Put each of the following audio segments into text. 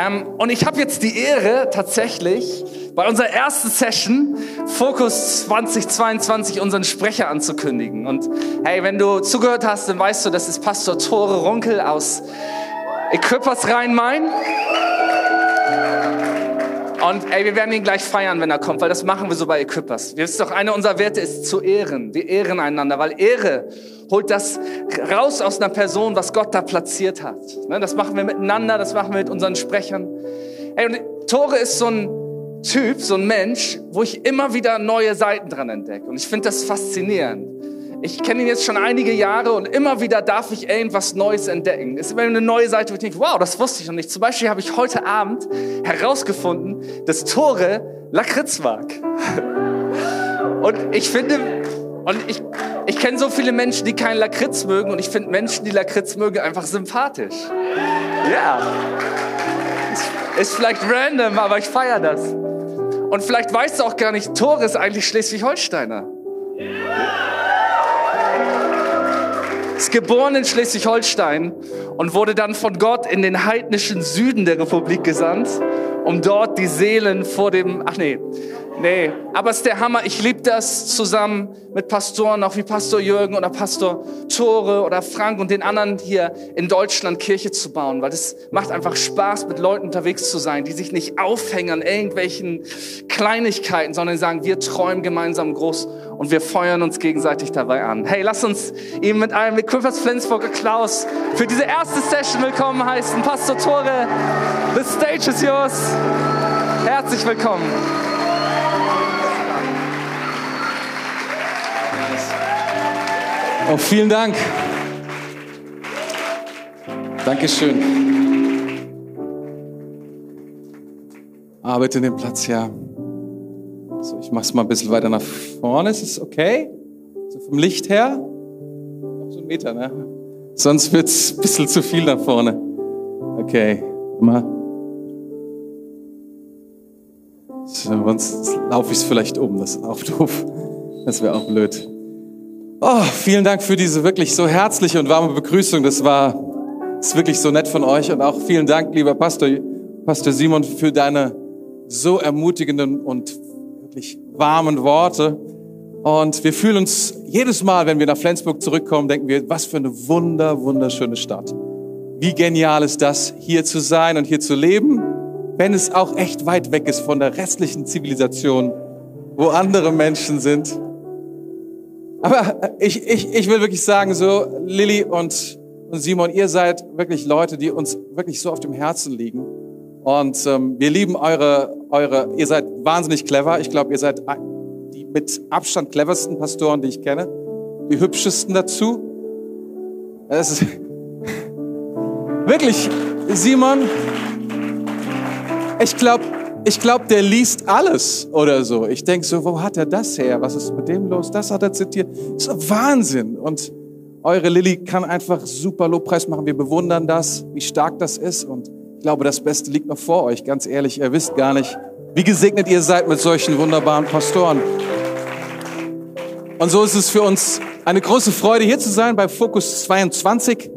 Ähm, und ich habe jetzt die Ehre, tatsächlich bei unserer ersten Session Fokus 2022 unseren Sprecher anzukündigen. Und hey, wenn du zugehört hast, dann weißt du, das ist Pastor Tore Runkel aus Equippers Rhein-Main. Und ey, wir werden ihn gleich feiern, wenn er kommt, weil das machen wir so bei Equippers. Wir wissen doch, einer unserer Werte ist zu ehren. Wir ehren einander, weil Ehre holt das raus aus einer Person, was Gott da platziert hat. Ne, das machen wir miteinander, das machen wir mit unseren Sprechern. Ey, und Tore ist so ein Typ, so ein Mensch, wo ich immer wieder neue Seiten dran entdecke. Und ich finde das faszinierend. Ich kenne ihn jetzt schon einige Jahre und immer wieder darf ich irgendwas Neues entdecken. Es ist immer eine neue Seite, wo ich denke, wow, das wusste ich noch nicht. Zum Beispiel habe ich heute Abend herausgefunden, dass Tore Lakritz mag. Und ich finde, und ich, ich kenne so viele Menschen, die keinen Lakritz mögen und ich finde Menschen, die Lakritz mögen, einfach sympathisch. Ja. Ist vielleicht random, aber ich feiere das. Und vielleicht weißt du auch gar nicht, Tore ist eigentlich Schleswig-Holsteiner. Ist geboren in Schleswig-Holstein und wurde dann von Gott in den heidnischen Süden der Republik gesandt, um dort die Seelen vor dem, ach nee, Nee, aber es ist der Hammer. Ich liebe das zusammen mit Pastoren, auch wie Pastor Jürgen oder Pastor Tore oder Frank und den anderen hier in Deutschland Kirche zu bauen, weil es macht einfach Spaß, mit Leuten unterwegs zu sein, die sich nicht aufhängen an irgendwelchen Kleinigkeiten, sondern sagen, wir träumen gemeinsam groß und wir feuern uns gegenseitig dabei an. Hey, lass uns ihm mit einem Equippers Flensburg Klaus für diese erste Session willkommen heißen. Pastor Tore, the stage is yours. Herzlich willkommen. Oh, vielen Dank. Dankeschön. Arbeite den Platz, ja. So, ich mach's mal ein bisschen weiter nach vorne. Ist es okay? So vom Licht her? Noch so einen Meter, ne? Sonst wird's ein bisschen zu viel nach vorne. Okay, mal. Sonst laufe ich es vielleicht um. Das ist auch doof. Das wäre auch blöd. Oh, vielen Dank für diese wirklich so herzliche und warme Begrüßung. Das war ist wirklich so nett von euch. Und auch vielen Dank, lieber Pastor, Pastor Simon, für deine so ermutigenden und wirklich warmen Worte. Und wir fühlen uns jedes Mal, wenn wir nach Flensburg zurückkommen, denken wir, was für eine wunder, wunderschöne Stadt. Wie genial ist das, hier zu sein und hier zu leben, wenn es auch echt weit weg ist von der restlichen Zivilisation, wo andere Menschen sind. Aber ich, ich, ich will wirklich sagen, so Lilly und, und Simon, ihr seid wirklich Leute, die uns wirklich so auf dem Herzen liegen. Und ähm, wir lieben eure, eure, ihr seid wahnsinnig clever. Ich glaube, ihr seid die mit Abstand cleversten Pastoren, die ich kenne. Die hübschesten dazu. Das ist wirklich, Simon, ich glaube, ich glaube, der liest alles oder so. Ich denke so, wo hat er das her? Was ist mit dem los? Das hat er zitiert. Das ist Wahnsinn. Und eure Lilly kann einfach super Lobpreis machen. Wir bewundern das, wie stark das ist. Und ich glaube, das Beste liegt noch vor euch. Ganz ehrlich, ihr wisst gar nicht, wie gesegnet ihr seid mit solchen wunderbaren Pastoren. Und so ist es für uns eine große Freude, hier zu sein bei Fokus 22. Ich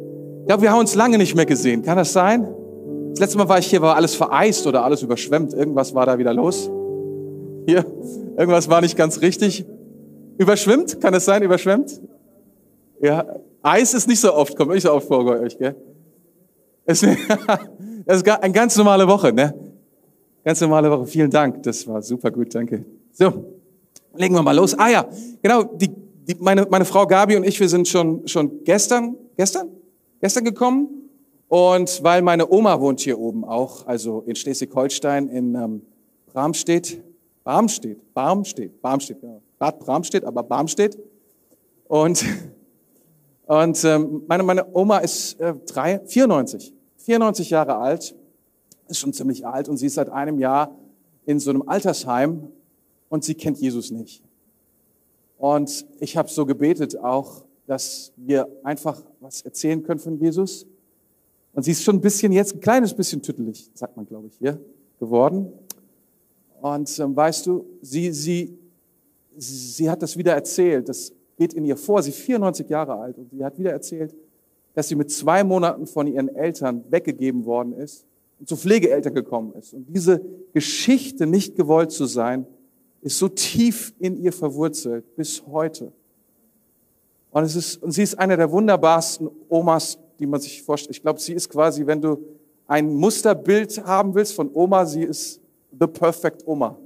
glaube, wir haben uns lange nicht mehr gesehen. Kann das sein? Das letzte Mal war ich hier, war alles vereist oder alles überschwemmt. Irgendwas war da wieder los. Hier, irgendwas war nicht ganz richtig. Überschwemmt? Kann es sein, überschwemmt? Ja, Eis ist nicht so oft, kommt nicht so oft vor bei euch, gell? Das ist eine ganz normale Woche, ne? Ganz normale Woche. Vielen Dank. Das war super gut, danke. So, legen wir mal los. Ah ja, genau, die, die, meine, meine Frau Gabi und ich, wir sind schon, schon gestern, gestern? Gestern gekommen und weil meine Oma wohnt hier oben auch, also in Schleswig-Holstein, in ähm, Bramstedt, Barmstedt, Barmstedt, Barmstedt, genau. Bad Bramstedt, aber Barmstedt. Und, und ähm, meine, meine Oma ist äh, drei, 94, 94 Jahre alt, ist schon ziemlich alt und sie ist seit einem Jahr in so einem Altersheim und sie kennt Jesus nicht. Und ich habe so gebetet auch, dass wir einfach was erzählen können von Jesus und sie ist schon ein bisschen jetzt, ein kleines bisschen tüttelig, sagt man, glaube ich, hier, geworden. Und ähm, weißt du, sie, sie, sie hat das wieder erzählt, das geht in ihr vor, sie ist 94 Jahre alt und sie hat wieder erzählt, dass sie mit zwei Monaten von ihren Eltern weggegeben worden ist und zu Pflegeeltern gekommen ist. Und diese Geschichte, nicht gewollt zu sein, ist so tief in ihr verwurzelt bis heute. Und, es ist, und sie ist eine der wunderbarsten Omas, die man sich vorstellt. Ich glaube, sie ist quasi, wenn du ein Musterbild haben willst von Oma, sie ist the perfect Oma.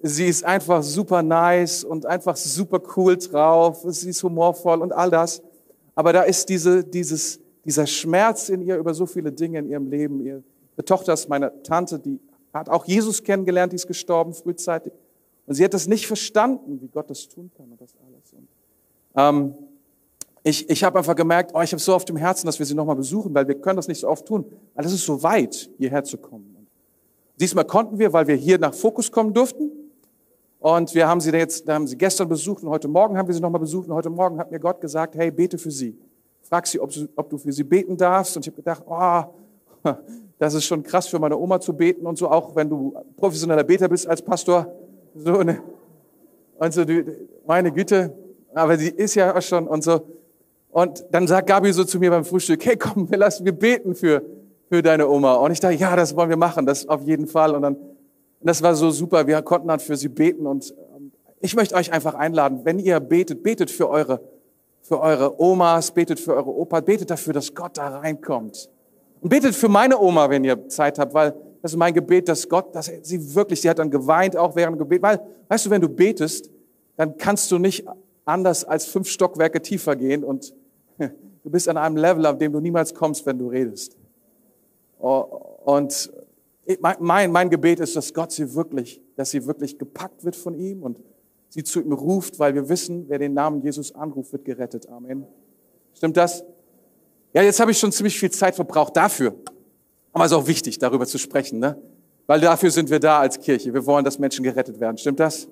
Sie ist einfach super nice und einfach super cool drauf. Sie ist humorvoll und all das. Aber da ist diese, dieses, dieser Schmerz in ihr über so viele Dinge in ihrem Leben. Ihre Tochter ist meine Tante, die hat auch Jesus kennengelernt, die ist gestorben frühzeitig. Und sie hat das nicht verstanden, wie Gott das tun kann und das alles. Und, ähm, ich ich habe einfach gemerkt, oh, ich habe so auf dem Herzen, dass wir sie nochmal besuchen, weil wir können das nicht so oft tun, weil es ist so weit, hierher zu kommen. Diesmal konnten wir, weil wir hier nach Fokus kommen durften. Und wir haben sie jetzt, haben sie gestern besucht und heute Morgen haben wir sie nochmal besucht und heute Morgen hat mir Gott gesagt, hey, bete für sie. Frag sie, ob, sie, ob du für sie beten darfst. Und ich habe gedacht, oh, das ist schon krass für meine Oma zu beten und so, auch wenn du professioneller Beter bist als Pastor. So, ne? Und so, meine Güte, aber sie ist ja schon und so. Und dann sagt Gabi so zu mir beim Frühstück, hey komm, wir lassen, wir beten für, für deine Oma. Und ich dachte, ja, das wollen wir machen, das auf jeden Fall. Und dann, das war so super, wir konnten dann für sie beten. Und ähm, ich möchte euch einfach einladen, wenn ihr betet, betet für eure, für eure Omas, betet für eure Opa, betet dafür, dass Gott da reinkommt. Und betet für meine Oma, wenn ihr Zeit habt, weil das ist mein Gebet, dass Gott, dass sie wirklich, sie hat dann geweint auch während Gebet, weil, weißt du, wenn du betest, dann kannst du nicht anders als fünf Stockwerke tiefer gehen und du bist an einem Level, auf dem du niemals kommst, wenn du redest. Und mein, mein Gebet ist, dass Gott sie wirklich, dass sie wirklich gepackt wird von ihm und sie zu ihm ruft, weil wir wissen, wer den Namen Jesus anruft, wird gerettet. Amen. Stimmt das? Ja, jetzt habe ich schon ziemlich viel Zeit verbraucht dafür. Aber es ist auch wichtig, darüber zu sprechen, ne? Weil dafür sind wir da als Kirche. Wir wollen, dass Menschen gerettet werden. Stimmt das?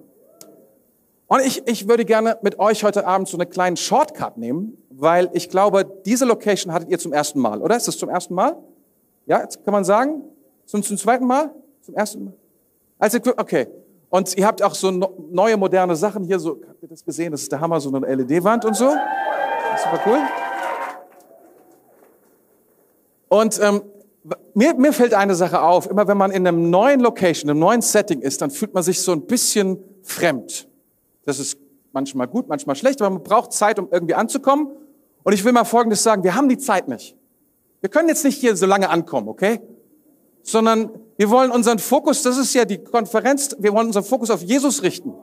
Und ich, ich würde gerne mit euch heute Abend so einen kleinen Shortcut nehmen, weil ich glaube, diese Location hattet ihr zum ersten Mal, oder? Ist das zum ersten Mal? Ja, jetzt kann man sagen? Zum, zum zweiten Mal? Zum ersten Mal? Also, okay. Und ihr habt auch so neue, moderne Sachen hier, so, habt ihr das gesehen? Das ist der Hammer, so eine LED-Wand und so. Super cool. Und ähm, mir, mir fällt eine Sache auf, immer wenn man in einem neuen Location, einem neuen Setting ist, dann fühlt man sich so ein bisschen fremd. Das ist manchmal gut, manchmal schlecht, aber man braucht Zeit, um irgendwie anzukommen. Und ich will mal Folgendes sagen, wir haben die Zeit nicht. Wir können jetzt nicht hier so lange ankommen, okay? Sondern wir wollen unseren Fokus, das ist ja die Konferenz, wir wollen unseren Fokus auf Jesus richten.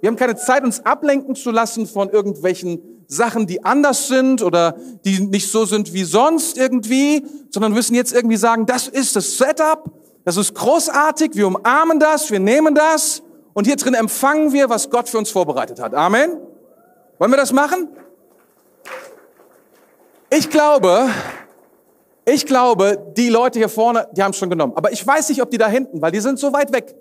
Wir haben keine Zeit, uns ablenken zu lassen von irgendwelchen Sachen, die anders sind oder die nicht so sind wie sonst irgendwie, sondern müssen jetzt irgendwie sagen, das ist das Setup, das ist großartig, wir umarmen das, wir nehmen das und hier drin empfangen wir, was Gott für uns vorbereitet hat. Amen. Wollen wir das machen? Ich glaube, ich glaube, die Leute hier vorne, die haben es schon genommen. Aber ich weiß nicht, ob die da hinten, weil die sind so weit weg.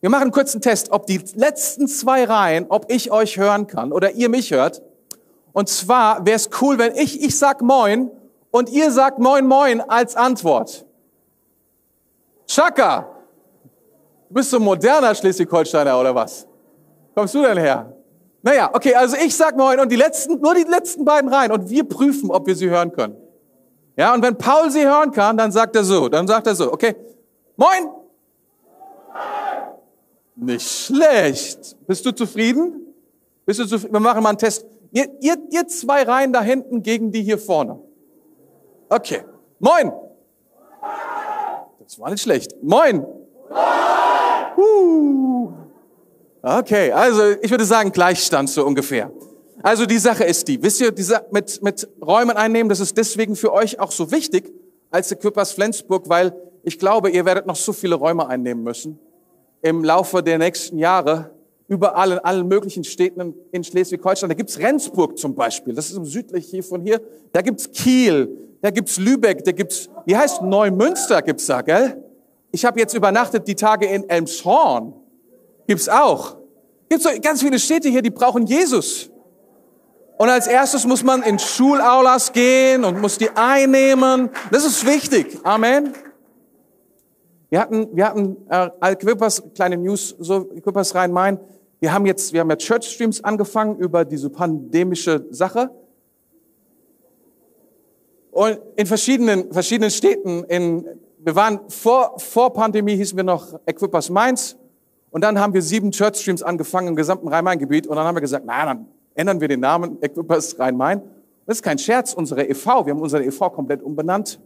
Wir machen einen kurzen Test, ob die letzten zwei Reihen, ob ich euch hören kann oder ihr mich hört. Und zwar wäre es cool, wenn ich, ich sag Moin und ihr sagt Moin Moin als Antwort. Chaka, du bist so moderner Schleswig-Holsteiner oder was? Kommst du denn her? Naja, okay, also ich sag Moin und die letzten, nur die letzten beiden Reihen und wir prüfen, ob wir sie hören können. Ja, und wenn Paul sie hören kann, dann sagt er so, dann sagt er so, okay, Moin, nicht schlecht. Bist du zufrieden? Bist du zufrieden? Wir machen mal einen Test. Ihr, ihr, ihr zwei Reihen da hinten gegen die hier vorne. Okay. Moin. Das war nicht schlecht. Moin. Uh. Okay, also ich würde sagen Gleichstand so ungefähr. Also die Sache ist die, wisst ihr, diese, mit, mit Räumen einnehmen, das ist deswegen für euch auch so wichtig als Equippers Flensburg, weil ich glaube, ihr werdet noch so viele Räume einnehmen müssen im Laufe der nächsten Jahre überall in allen möglichen Städten in Schleswig-Holstein. Da gibt's Rendsburg zum Beispiel, das ist im südlich hier von hier. Da gibt's Kiel, da gibt's Lübeck, da gibt's, wie heißt Neumünster gibt's da, gell? Ich habe jetzt übernachtet die Tage in Elmshorn. Gibt's auch. Gibt's so ganz viele Städte hier, die brauchen Jesus. Und als erstes muss man in Schulaulas gehen und muss die einnehmen. Das ist wichtig. Amen. Wir hatten, wir hatten äh, Equippers, kleine News, so Equippers Rhein-Main. Wir haben jetzt, wir haben jetzt Church Streams angefangen über diese pandemische Sache. Und in verschiedenen, verschiedenen Städten in, wir waren vor, vor Pandemie hießen wir noch Equippers Mainz. Und dann haben wir sieben Church Streams angefangen im gesamten Rhein-Main-Gebiet. Und dann haben wir gesagt, na, dann ändern wir den Namen Equippers Rhein-Main. Das ist kein Scherz, unsere e.V., wir haben unsere e.V. komplett umbenannt,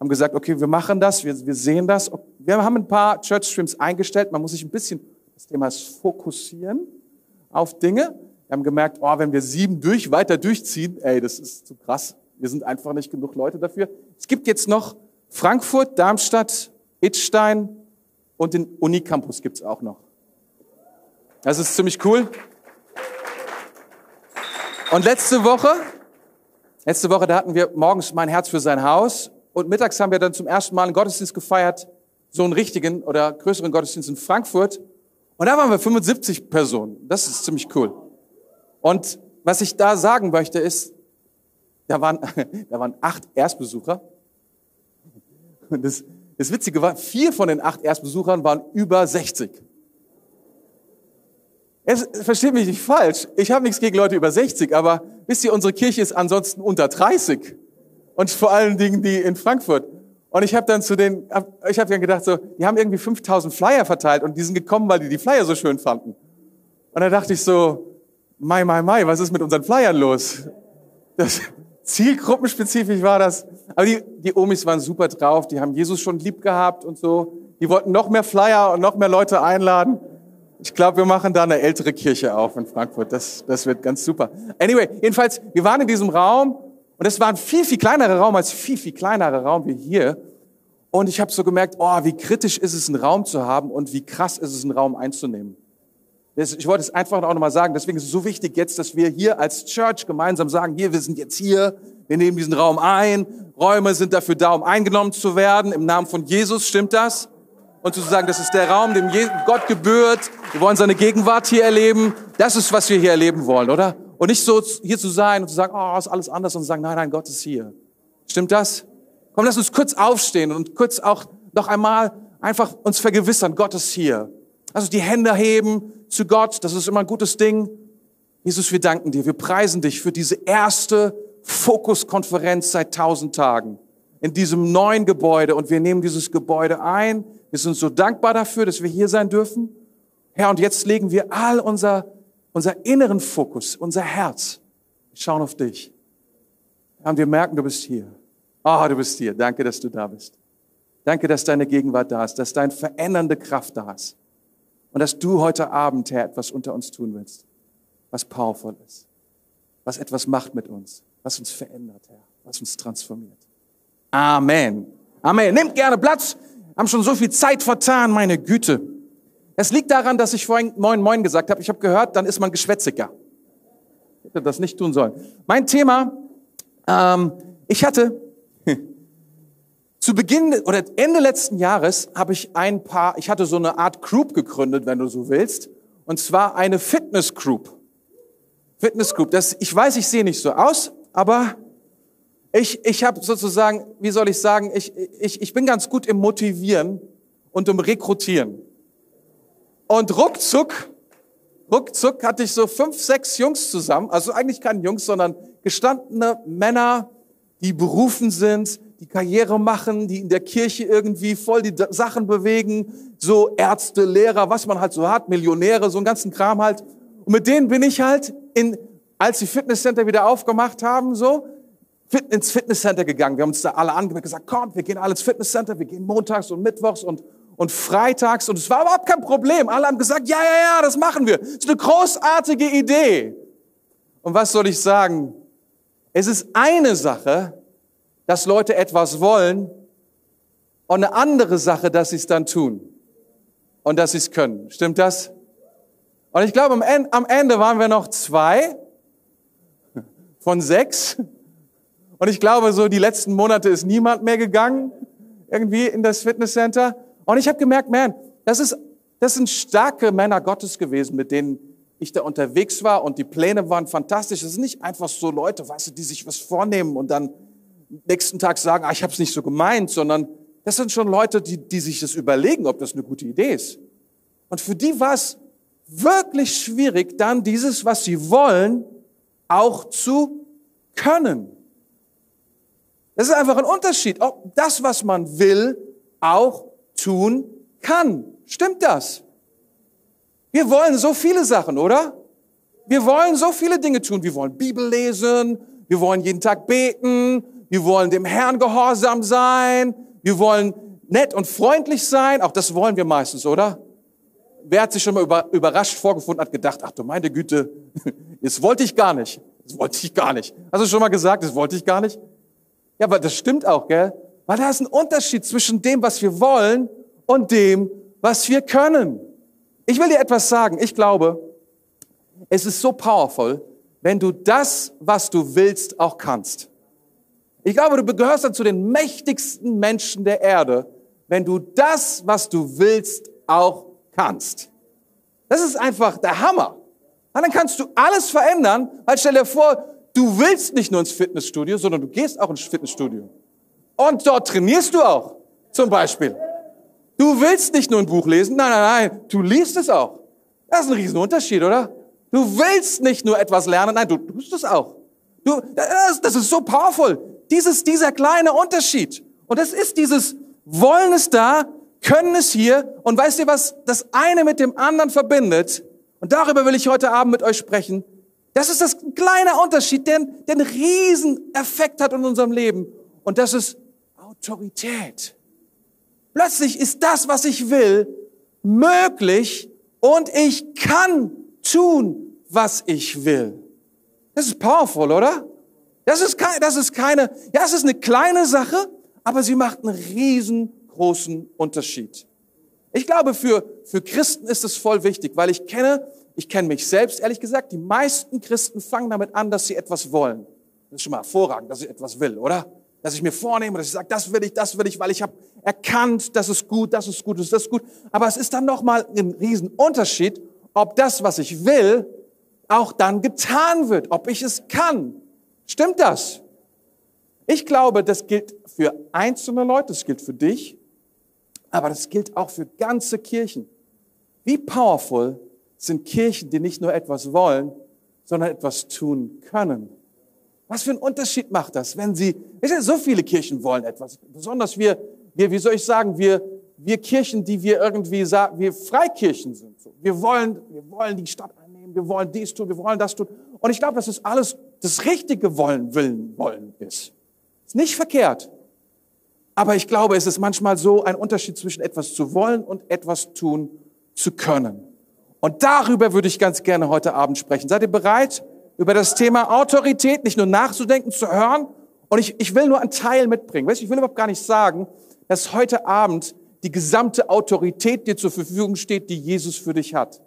haben gesagt, okay, wir machen das, wir, wir sehen das. Wir haben ein paar Church Streams eingestellt, man muss sich ein bisschen, das Thema fokussieren auf Dinge. Wir haben gemerkt, oh, wenn wir sieben durch, weiter durchziehen, ey, das ist zu krass. Wir sind einfach nicht genug Leute dafür. Es gibt jetzt noch Frankfurt, Darmstadt, Itstein und den Unicampus gibt's auch noch. Das ist ziemlich cool. Und letzte Woche, letzte Woche, da hatten wir morgens mein Herz für sein Haus und mittags haben wir dann zum ersten Mal einen Gottesdienst gefeiert, so einen richtigen oder größeren Gottesdienst in Frankfurt. Und da waren wir 75 Personen. Das ist ziemlich cool. Und was ich da sagen möchte ist, da waren, da waren acht Erstbesucher. Das, das Witzige war, vier von den acht Erstbesuchern waren über 60. Es, versteht mich nicht falsch. Ich habe nichts gegen Leute über 60, aber wisst ihr, unsere Kirche ist ansonsten unter 30. Und vor allen Dingen die in Frankfurt. Und ich habe dann zu den, ich habe dann gedacht so, die haben irgendwie 5000 Flyer verteilt und die sind gekommen, weil die die Flyer so schön fanden. Und da dachte ich so, mai, mai, mai, was ist mit unseren Flyern los? Das, zielgruppenspezifisch war das. Aber die, die Omis waren super drauf, die haben Jesus schon lieb gehabt und so. Die wollten noch mehr Flyer und noch mehr Leute einladen. Ich glaube, wir machen da eine ältere Kirche auf in Frankfurt. Das, das wird ganz super. Anyway, jedenfalls, wir waren in diesem Raum und es war ein viel, viel kleinerer Raum als viel, viel kleinerer Raum wie hier. Und ich habe so gemerkt, oh, wie kritisch ist es, einen Raum zu haben und wie krass ist es, einen Raum einzunehmen. Ich wollte es einfach auch nochmal sagen. Deswegen ist es so wichtig jetzt, dass wir hier als Church gemeinsam sagen, hier, wir sind jetzt hier, wir nehmen diesen Raum ein. Räume sind dafür da, um eingenommen zu werden. Im Namen von Jesus, stimmt das? und zu sagen, das ist der Raum, dem Gott gebührt. Wir wollen seine Gegenwart hier erleben. Das ist, was wir hier erleben wollen, oder? Und nicht so hier zu sein und zu sagen, oh, ist alles anders und zu sagen, nein, nein, Gott ist hier. Stimmt das? Komm, lass uns kurz aufstehen und kurz auch noch einmal einfach uns vergewissern, Gott ist hier. Also die Hände heben zu Gott, das ist immer ein gutes Ding. Jesus, wir danken dir, wir preisen dich für diese erste Fokuskonferenz seit tausend Tagen in diesem neuen Gebäude und wir nehmen dieses Gebäude ein wir sind so dankbar dafür, dass wir hier sein dürfen. Herr, und jetzt legen wir all unser, unser inneren Fokus, unser Herz. Wir schauen auf dich. Herr, und wir merken, du bist hier. Ah, oh, du bist hier. Danke, dass du da bist. Danke, dass deine Gegenwart da ist, dass deine verändernde Kraft da ist. Und dass du heute Abend, Herr, etwas unter uns tun willst, was powerful ist, was etwas macht mit uns, was uns verändert, Herr, was uns transformiert. Amen. Amen. Nehmt gerne Platz haben schon so viel Zeit vertan, meine Güte. Es liegt daran, dass ich vorhin Moin Moin gesagt habe. Ich habe gehört, dann ist man geschwätziger. Ich hätte das nicht tun sollen. Mein Thema, ähm, ich hatte zu Beginn oder Ende letzten Jahres habe ich ein paar, ich hatte so eine Art Group gegründet, wenn du so willst, und zwar eine Fitness Group. Fitness Group. Das, ich weiß, ich sehe nicht so aus, aber ich, ich habe sozusagen, wie soll ich sagen, ich, ich, ich bin ganz gut im Motivieren und im Rekrutieren. Und ruckzuck, ruckzuck hatte ich so fünf, sechs Jungs zusammen, also eigentlich keine Jungs, sondern gestandene Männer, die berufen sind, die Karriere machen, die in der Kirche irgendwie voll die Sachen bewegen, so Ärzte, Lehrer, was man halt so hat, Millionäre, so einen ganzen Kram halt. Und mit denen bin ich halt in, als die Fitnesscenter wieder aufgemacht haben, so, ins Fitnesscenter gegangen. Wir haben uns da alle angemeldet gesagt, komm, wir gehen alle ins Fitnesscenter, wir gehen montags und mittwochs und, und freitags. Und es war überhaupt kein Problem. Alle haben gesagt, ja, ja, ja, das machen wir. Das ist eine großartige Idee. Und was soll ich sagen? Es ist eine Sache, dass Leute etwas wollen und eine andere Sache, dass sie es dann tun und dass sie es können. Stimmt das? Und ich glaube, am Ende waren wir noch zwei von sechs. Und ich glaube, so die letzten Monate ist niemand mehr gegangen, irgendwie in das Fitnesscenter. Und ich habe gemerkt, man, das ist, das sind starke Männer Gottes gewesen, mit denen ich da unterwegs war und die Pläne waren fantastisch. Das sind nicht einfach so Leute, weißt du, die sich was vornehmen und dann nächsten Tag sagen, ah, ich habe es nicht so gemeint, sondern das sind schon Leute, die, die sich das überlegen, ob das eine gute Idee ist. Und für die war es wirklich schwierig, dann dieses, was sie wollen, auch zu können. Das ist einfach ein Unterschied, ob das, was man will, auch tun kann. Stimmt das? Wir wollen so viele Sachen, oder? Wir wollen so viele Dinge tun. Wir wollen Bibel lesen, wir wollen jeden Tag beten, wir wollen dem Herrn gehorsam sein, wir wollen nett und freundlich sein. Auch das wollen wir meistens, oder? Wer hat sich schon mal über, überrascht vorgefunden, hat gedacht, ach du meine Güte, das wollte ich gar nicht. Das wollte ich gar nicht. Hast du schon mal gesagt, das wollte ich gar nicht? Ja, aber das stimmt auch, gell? Weil da ist ein Unterschied zwischen dem, was wir wollen und dem, was wir können. Ich will dir etwas sagen. Ich glaube, es ist so powerful, wenn du das, was du willst, auch kannst. Ich glaube, du gehörst dann zu den mächtigsten Menschen der Erde, wenn du das, was du willst, auch kannst. Das ist einfach der Hammer. Und dann kannst du alles verändern, weil stell dir vor, du willst nicht nur ins Fitnessstudio, sondern du gehst auch ins Fitnessstudio. Und dort trainierst du auch, zum Beispiel. Du willst nicht nur ein Buch lesen, nein, nein, nein, du liest es auch. Das ist ein Riesenunterschied, oder? Du willst nicht nur etwas lernen, nein, du tust es auch. Du, das, das ist so powerful. Dieses, dieser kleine Unterschied. Und das ist dieses Wollen es da, können es hier. Und weißt ihr, was das eine mit dem anderen verbindet? Und darüber will ich heute Abend mit euch sprechen. Das ist das kleine Unterschied, der, der einen riesen Effekt hat in unserem Leben. Und das ist Autorität. Plötzlich ist das, was ich will, möglich und ich kann tun, was ich will. Das ist powerful, oder? Das ist, kein, das ist keine, ja, es ist eine kleine Sache, aber sie macht einen riesengroßen Unterschied. Ich glaube, für, für Christen ist es voll wichtig, weil ich kenne, ich kenne mich selbst, ehrlich gesagt, die meisten Christen fangen damit an, dass sie etwas wollen. Das ist schon mal hervorragend, dass ich etwas will, oder? Dass ich mir vornehme, dass ich sage, das will ich, das will ich, weil ich habe erkannt, das ist gut, das ist gut, das ist gut. Aber es ist dann nochmal ein Riesenunterschied, ob das, was ich will, auch dann getan wird, ob ich es kann. Stimmt das? Ich glaube, das gilt für einzelne Leute, das gilt für dich, aber das gilt auch für ganze Kirchen. Wie powerful sind Kirchen, die nicht nur etwas wollen, sondern etwas tun können? Was für einen Unterschied macht das, wenn sie, so viele Kirchen wollen etwas, besonders wir, wir, wie soll ich sagen, wir, wir Kirchen, die wir irgendwie sagen, wir Freikirchen sind. Wir wollen, wir wollen die Stadt einnehmen, wir wollen dies tun, wir wollen das tun. Und ich glaube, das alles das richtige Wollen, Willen, Wollen ist. Ist nicht verkehrt. Aber ich glaube, es ist manchmal so ein Unterschied zwischen etwas zu wollen und etwas tun zu können. Und darüber würde ich ganz gerne heute Abend sprechen. Seid ihr bereit? über das Thema Autorität nicht nur nachzudenken, zu hören. Und ich, ich will nur einen Teil mitbringen. Weißt, ich will überhaupt gar nicht sagen, dass heute Abend die gesamte Autorität dir zur Verfügung steht, die Jesus für dich hat.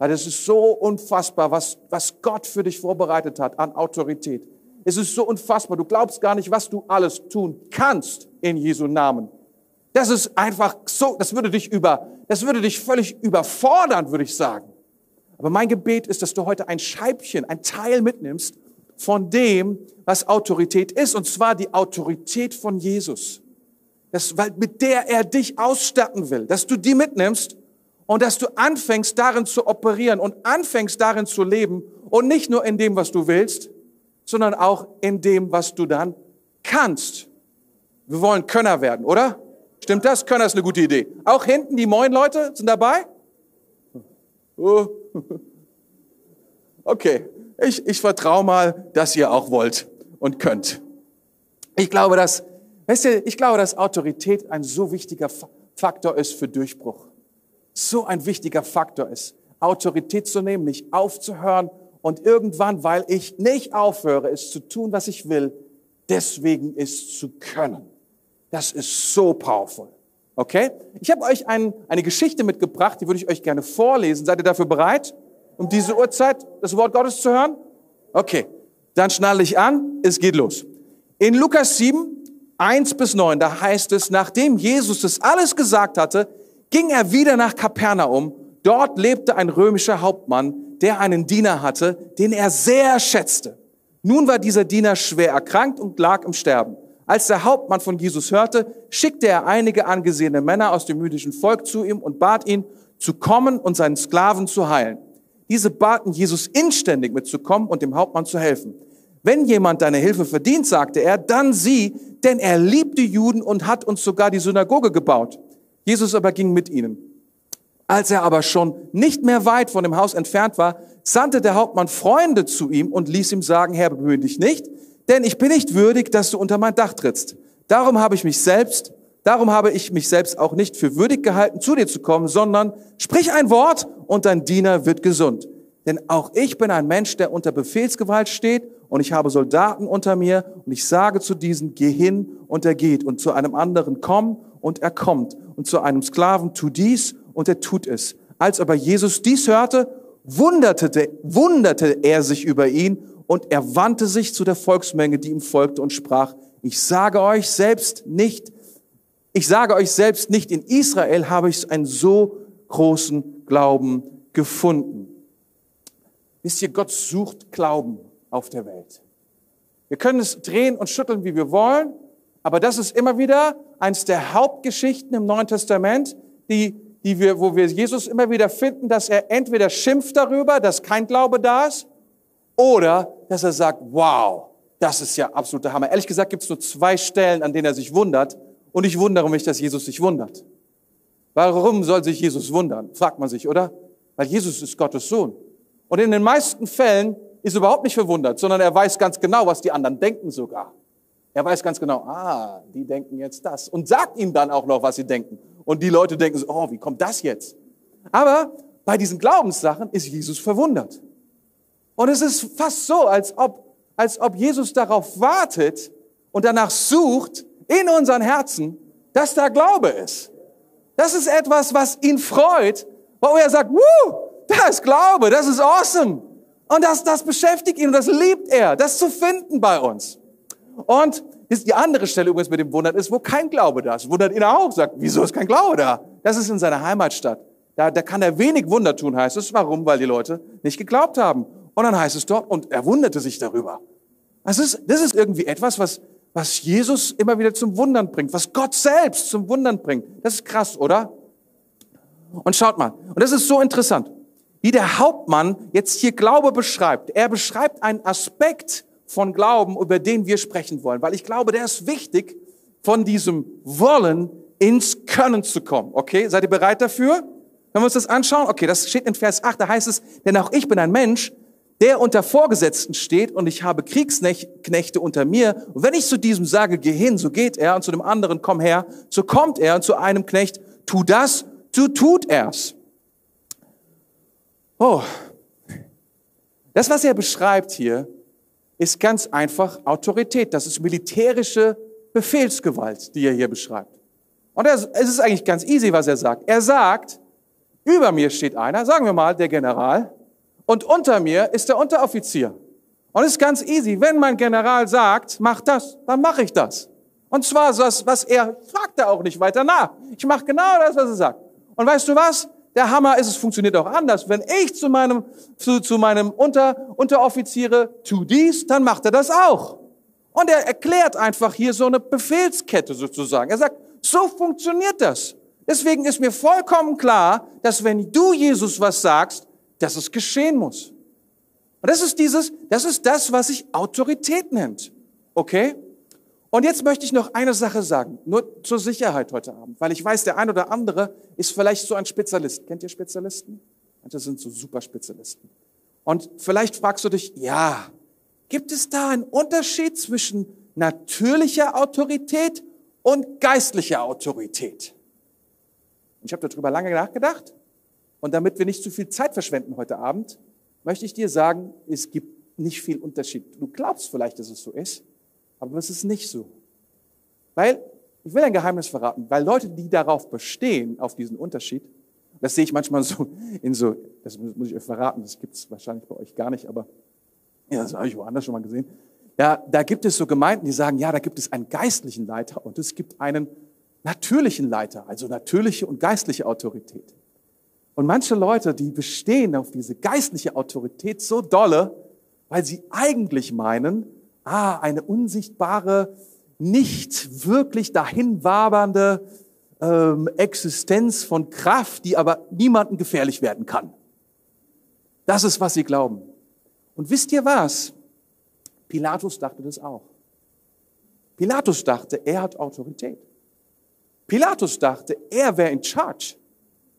Weil das ist so unfassbar, was, was Gott für dich vorbereitet hat an Autorität. Es ist so unfassbar. Du glaubst gar nicht, was du alles tun kannst in Jesu Namen. Das ist einfach so, das würde dich über, das würde dich völlig überfordern, würde ich sagen. Aber mein Gebet ist, dass du heute ein Scheibchen, ein Teil mitnimmst von dem, was Autorität ist, und zwar die Autorität von Jesus. Das, weil mit der er dich ausstatten will, dass du die mitnimmst und dass du anfängst darin zu operieren und anfängst darin zu leben und nicht nur in dem, was du willst, sondern auch in dem, was du dann kannst. Wir wollen Könner werden, oder? Stimmt das? Könner ist eine gute Idee. Auch hinten die neuen Leute sind dabei? Oh. Okay, ich, ich vertraue mal, dass ihr auch wollt und könnt. Ich glaube, dass, weißt du, ich glaube, dass Autorität ein so wichtiger Faktor ist für Durchbruch. So ein wichtiger Faktor ist, Autorität zu nehmen, nicht aufzuhören und irgendwann, weil ich nicht aufhöre, es zu tun, was ich will, deswegen es zu können. Das ist so powerful. Okay? Ich habe euch ein, eine Geschichte mitgebracht, die würde ich euch gerne vorlesen. Seid ihr dafür bereit, um diese Uhrzeit das Wort Gottes zu hören? Okay, dann schnalle ich an, es geht los. In Lukas 7, 1 bis 9, da heißt es, nachdem Jesus das alles gesagt hatte, ging er wieder nach Kapernaum. Dort lebte ein römischer Hauptmann, der einen Diener hatte, den er sehr schätzte. Nun war dieser Diener schwer erkrankt und lag im Sterben. Als der Hauptmann von Jesus hörte, schickte er einige angesehene Männer aus dem jüdischen Volk zu ihm und bat ihn, zu kommen und seinen Sklaven zu heilen. Diese baten Jesus inständig mitzukommen und dem Hauptmann zu helfen. Wenn jemand deine Hilfe verdient, sagte er, dann sieh, denn er liebt die Juden und hat uns sogar die Synagoge gebaut. Jesus aber ging mit ihnen. Als er aber schon nicht mehr weit von dem Haus entfernt war, sandte der Hauptmann Freunde zu ihm und ließ ihm sagen, Herr, bemühe dich nicht, denn ich bin nicht würdig, dass du unter mein Dach trittst. Darum habe ich mich selbst, darum habe ich mich selbst auch nicht für würdig gehalten, zu dir zu kommen, sondern sprich ein Wort und dein Diener wird gesund. Denn auch ich bin ein Mensch, der unter Befehlsgewalt steht und ich habe Soldaten unter mir und ich sage zu diesen, geh hin und er geht und zu einem anderen, komm und er kommt und zu einem Sklaven, tu dies und er tut es. Als aber Jesus dies hörte, wunderte, wunderte er sich über ihn und er wandte sich zu der Volksmenge, die ihm folgte und sprach, ich sage euch selbst nicht, ich sage euch selbst nicht, in Israel habe ich einen so großen Glauben gefunden. Wisst ihr, Gott sucht Glauben auf der Welt. Wir können es drehen und schütteln, wie wir wollen, aber das ist immer wieder eines der Hauptgeschichten im Neuen Testament, die, die wir, wo wir Jesus immer wieder finden, dass er entweder schimpft darüber, dass kein Glaube da ist, oder dass er sagt, wow, das ist ja absoluter Hammer. Ehrlich gesagt gibt es nur zwei Stellen, an denen er sich wundert, und ich wundere mich, dass Jesus sich wundert. Warum soll sich Jesus wundern? Fragt man sich, oder? Weil Jesus ist Gottes Sohn. Und in den meisten Fällen ist überhaupt nicht verwundert, sondern er weiß ganz genau, was die anderen denken sogar. Er weiß ganz genau, ah, die denken jetzt das. Und sagt ihnen dann auch noch, was sie denken. Und die Leute denken so, oh, wie kommt das jetzt? Aber bei diesen Glaubenssachen ist Jesus verwundert. Und es ist fast so, als ob, als ob Jesus darauf wartet und danach sucht in unseren Herzen, dass da Glaube ist. Das ist etwas, was ihn freut, wo er sagt, Wuh, da ist Glaube, das ist awesome. Und das, das beschäftigt ihn und das liebt er, das zu finden bei uns. Und ist die andere Stelle übrigens mit dem Wundern ist, wo kein Glaube da ist. Wundert ihn auch, sagt, wieso ist kein Glaube da? Das ist in seiner Heimatstadt. Da, da kann er wenig Wunder tun, heißt es. Warum? Weil die Leute nicht geglaubt haben. Und dann heißt es dort, und er wunderte sich darüber. Das ist, das ist irgendwie etwas, was, was Jesus immer wieder zum Wundern bringt, was Gott selbst zum Wundern bringt. Das ist krass, oder? Und schaut mal, und das ist so interessant wie der Hauptmann jetzt hier Glaube beschreibt. Er beschreibt einen Aspekt von Glauben, über den wir sprechen wollen, weil ich glaube, der ist wichtig, von diesem Wollen ins Können zu kommen. Okay, seid ihr bereit dafür? Wenn wir uns das anschauen, okay, das steht in Vers 8, da heißt es, denn auch ich bin ein Mensch, der unter Vorgesetzten steht und ich habe Kriegsknechte unter mir. Und wenn ich zu diesem sage, geh hin, so geht er und zu dem anderen, komm her, so kommt er und zu einem Knecht, tu das, so tut er's. Oh, das, was er beschreibt hier, ist ganz einfach Autorität. Das ist militärische Befehlsgewalt, die er hier beschreibt. Und es ist eigentlich ganz easy, was er sagt. Er sagt, über mir steht einer, sagen wir mal der General, und unter mir ist der Unteroffizier. Und es ist ganz easy. Wenn mein General sagt, mach das, dann mache ich das. Und zwar das, was er fragt er auch nicht weiter nach. Ich mache genau das, was er sagt. Und weißt du was? Der Hammer ist, es funktioniert auch anders. Wenn ich zu meinem, zu, zu meinem Unter, Unteroffiziere tu dies, dann macht er das auch. Und er erklärt einfach hier so eine Befehlskette sozusagen. Er sagt, so funktioniert das. Deswegen ist mir vollkommen klar, dass wenn du Jesus was sagst, dass es geschehen muss. Und das ist dieses, das ist das, was sich Autorität nennt. Okay? Und jetzt möchte ich noch eine Sache sagen, nur zur Sicherheit heute Abend, weil ich weiß, der ein oder andere ist vielleicht so ein Spezialist. Kennt ihr Spezialisten? Manche sind so super Spezialisten. Und vielleicht fragst du dich, ja, gibt es da einen Unterschied zwischen natürlicher Autorität und geistlicher Autorität? Und ich habe darüber lange nachgedacht. Und damit wir nicht zu viel Zeit verschwenden heute Abend, möchte ich dir sagen, es gibt nicht viel Unterschied. Du glaubst vielleicht, dass es so ist, aber es ist nicht so. Weil, ich will ein Geheimnis verraten, weil Leute, die darauf bestehen, auf diesen Unterschied, das sehe ich manchmal so in so, das muss ich euch verraten, das gibt es wahrscheinlich bei euch gar nicht, aber ja, das habe ich woanders schon mal gesehen. Ja, da gibt es so Gemeinden, die sagen, ja, da gibt es einen geistlichen Leiter und es gibt einen natürlichen Leiter, also natürliche und geistliche Autorität. Und manche Leute, die bestehen auf diese geistliche Autorität so dolle, weil sie eigentlich meinen, ah, eine unsichtbare, nicht wirklich dahin wabernde ähm, Existenz von Kraft, die aber niemandem gefährlich werden kann. Das ist, was sie glauben. Und wisst ihr was? Pilatus dachte das auch. Pilatus dachte, er hat Autorität. Pilatus dachte, er wäre in charge.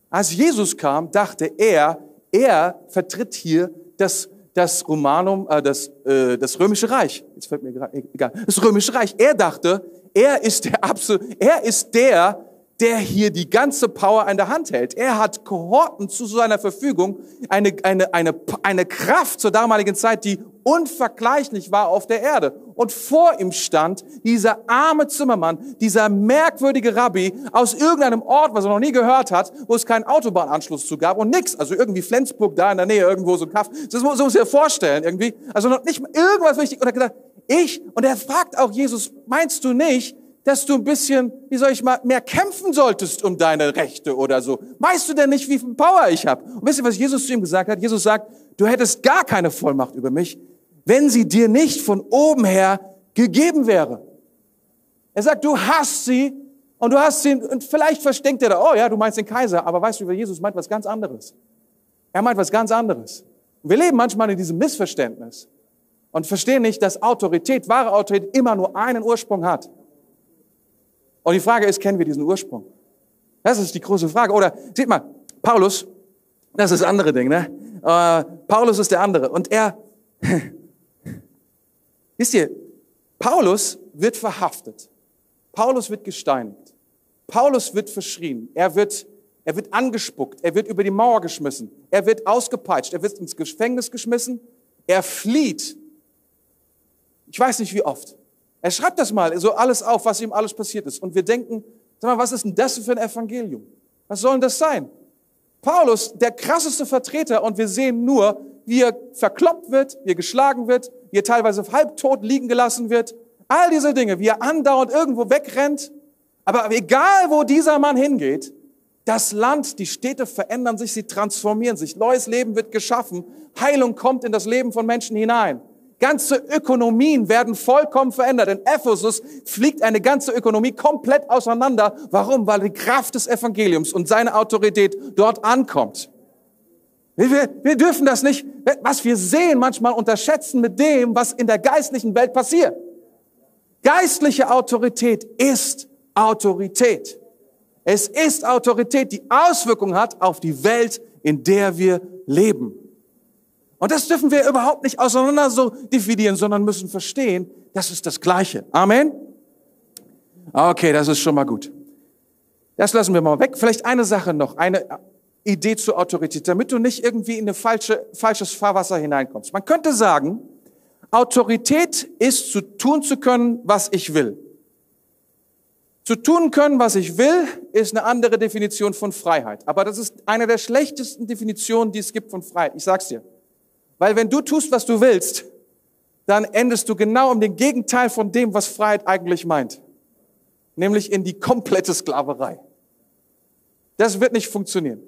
Als Jesus kam, dachte er, er vertritt hier das, das Romanum, äh, das, äh, das römische Reich. Jetzt fällt mir gerade egal. Das römische Reich. Er dachte, er ist der absolute, er ist der, der hier die ganze Power in der Hand hält. Er hat Kohorten zu seiner Verfügung, eine, eine, eine, eine Kraft zur damaligen Zeit, die unvergleichlich war auf der Erde. Und vor ihm stand dieser arme Zimmermann, dieser merkwürdige Rabbi aus irgendeinem Ort, was er noch nie gehört hat, wo es keinen Autobahnanschluss zu gab und nix. Also irgendwie Flensburg da in der Nähe, irgendwo so ein Kaff. Das muss, so muss ich vorstellen irgendwie. Also noch nicht irgendwas wichtig. Und er hat gesagt, ich, und er fragt auch Jesus, meinst du nicht, dass du ein bisschen, wie soll ich mal, mehr kämpfen solltest um deine Rechte oder so. Weißt du denn nicht, wie viel Power ich habe? Und wisst ihr, was Jesus zu ihm gesagt hat? Jesus sagt, du hättest gar keine Vollmacht über mich, wenn sie dir nicht von oben her gegeben wäre. Er sagt, du hast sie und du hast sie, und vielleicht verstenkt er da, oh ja, du meinst den Kaiser, aber weißt du, Jesus meint was ganz anderes. Er meint was ganz anderes. Wir leben manchmal in diesem Missverständnis und verstehen nicht, dass Autorität, wahre Autorität immer nur einen Ursprung hat. Und die Frage ist, kennen wir diesen Ursprung? Das ist die große Frage. Oder, seht mal, Paulus, das ist das andere Ding, ne? Äh, Paulus ist der andere. Und er, wisst ihr, Paulus wird verhaftet. Paulus wird gesteinigt. Paulus wird verschrien. Er wird, er wird angespuckt. Er wird über die Mauer geschmissen. Er wird ausgepeitscht. Er wird ins Gefängnis geschmissen. Er flieht. Ich weiß nicht wie oft. Er schreibt das mal so alles auf, was ihm alles passiert ist. Und wir denken, sag mal, was ist denn das für ein Evangelium? Was soll denn das sein? Paulus, der krasseste Vertreter, und wir sehen nur, wie er verkloppt wird, wie er geschlagen wird, wie er teilweise halbtot liegen gelassen wird. All diese Dinge, wie er andauernd irgendwo wegrennt. Aber egal, wo dieser Mann hingeht, das Land, die Städte verändern sich, sie transformieren sich. Neues Leben wird geschaffen. Heilung kommt in das Leben von Menschen hinein. Ganze Ökonomien werden vollkommen verändert. In Ephesus fliegt eine ganze Ökonomie komplett auseinander. Warum? Weil die Kraft des Evangeliums und seine Autorität dort ankommt. Wir, wir dürfen das nicht, was wir sehen, manchmal unterschätzen mit dem, was in der geistlichen Welt passiert. Geistliche Autorität ist Autorität. Es ist Autorität, die Auswirkungen hat auf die Welt, in der wir leben. Und das dürfen wir überhaupt nicht auseinander so dividieren, sondern müssen verstehen, das ist das Gleiche. Amen? Okay, das ist schon mal gut. Das lassen wir mal weg. Vielleicht eine Sache noch, eine Idee zur Autorität, damit du nicht irgendwie in ein falsche, falsches Fahrwasser hineinkommst. Man könnte sagen, Autorität ist zu tun zu können, was ich will. Zu tun können, was ich will, ist eine andere Definition von Freiheit. Aber das ist eine der schlechtesten Definitionen, die es gibt von Freiheit. Ich sag's dir. Weil wenn du tust, was du willst, dann endest du genau um den Gegenteil von dem, was Freiheit eigentlich meint. Nämlich in die komplette Sklaverei. Das wird nicht funktionieren.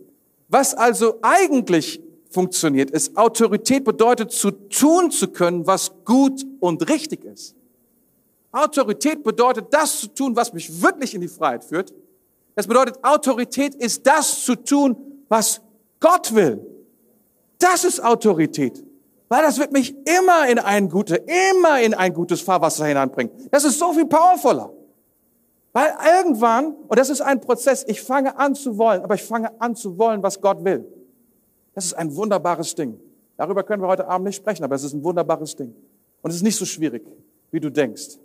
Was also eigentlich funktioniert, ist, Autorität bedeutet zu tun zu können, was gut und richtig ist. Autorität bedeutet das zu tun, was mich wirklich in die Freiheit führt. Das bedeutet, Autorität ist das zu tun, was Gott will. Das ist Autorität. Weil das wird mich immer in ein gute, immer in ein gutes Fahrwasser hineinbringen. Das ist so viel powervoller. Weil irgendwann, und das ist ein Prozess, ich fange an zu wollen, aber ich fange an zu wollen, was Gott will. Das ist ein wunderbares Ding. Darüber können wir heute Abend nicht sprechen, aber es ist ein wunderbares Ding. Und es ist nicht so schwierig, wie du denkst.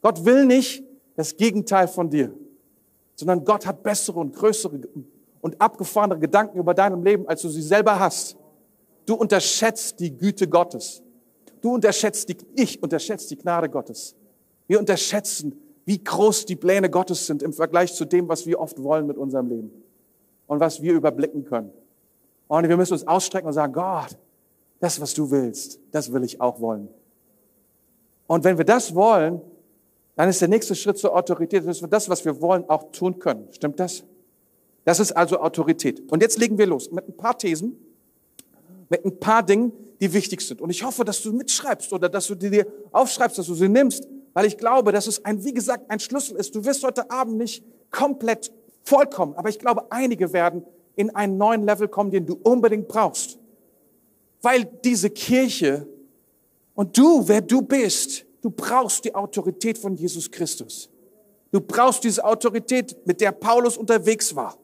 Gott will nicht das Gegenteil von dir, sondern Gott hat bessere und größere und abgefahrenere Gedanken über deinem Leben, als du sie selber hast. Du unterschätzt die Güte Gottes. Du unterschätzt die, ich unterschätze die Gnade Gottes. Wir unterschätzen, wie groß die Pläne Gottes sind im Vergleich zu dem, was wir oft wollen mit unserem Leben und was wir überblicken können. Und wir müssen uns ausstrecken und sagen, Gott, das, was du willst, das will ich auch wollen. Und wenn wir das wollen, dann ist der nächste Schritt zur Autorität, dass wir das, was wir wollen, auch tun können. Stimmt das? Das ist also Autorität. Und jetzt legen wir los mit ein paar Thesen, mit ein paar Dingen, die wichtig sind. Und ich hoffe, dass du mitschreibst oder dass du dir aufschreibst, dass du sie nimmst, weil ich glaube, dass es ein, wie gesagt, ein Schlüssel ist. Du wirst heute Abend nicht komplett vollkommen, aber ich glaube, einige werden in einen neuen Level kommen, den du unbedingt brauchst. Weil diese Kirche und du, wer du bist, Du brauchst die Autorität von Jesus Christus. Du brauchst diese Autorität, mit der Paulus unterwegs war.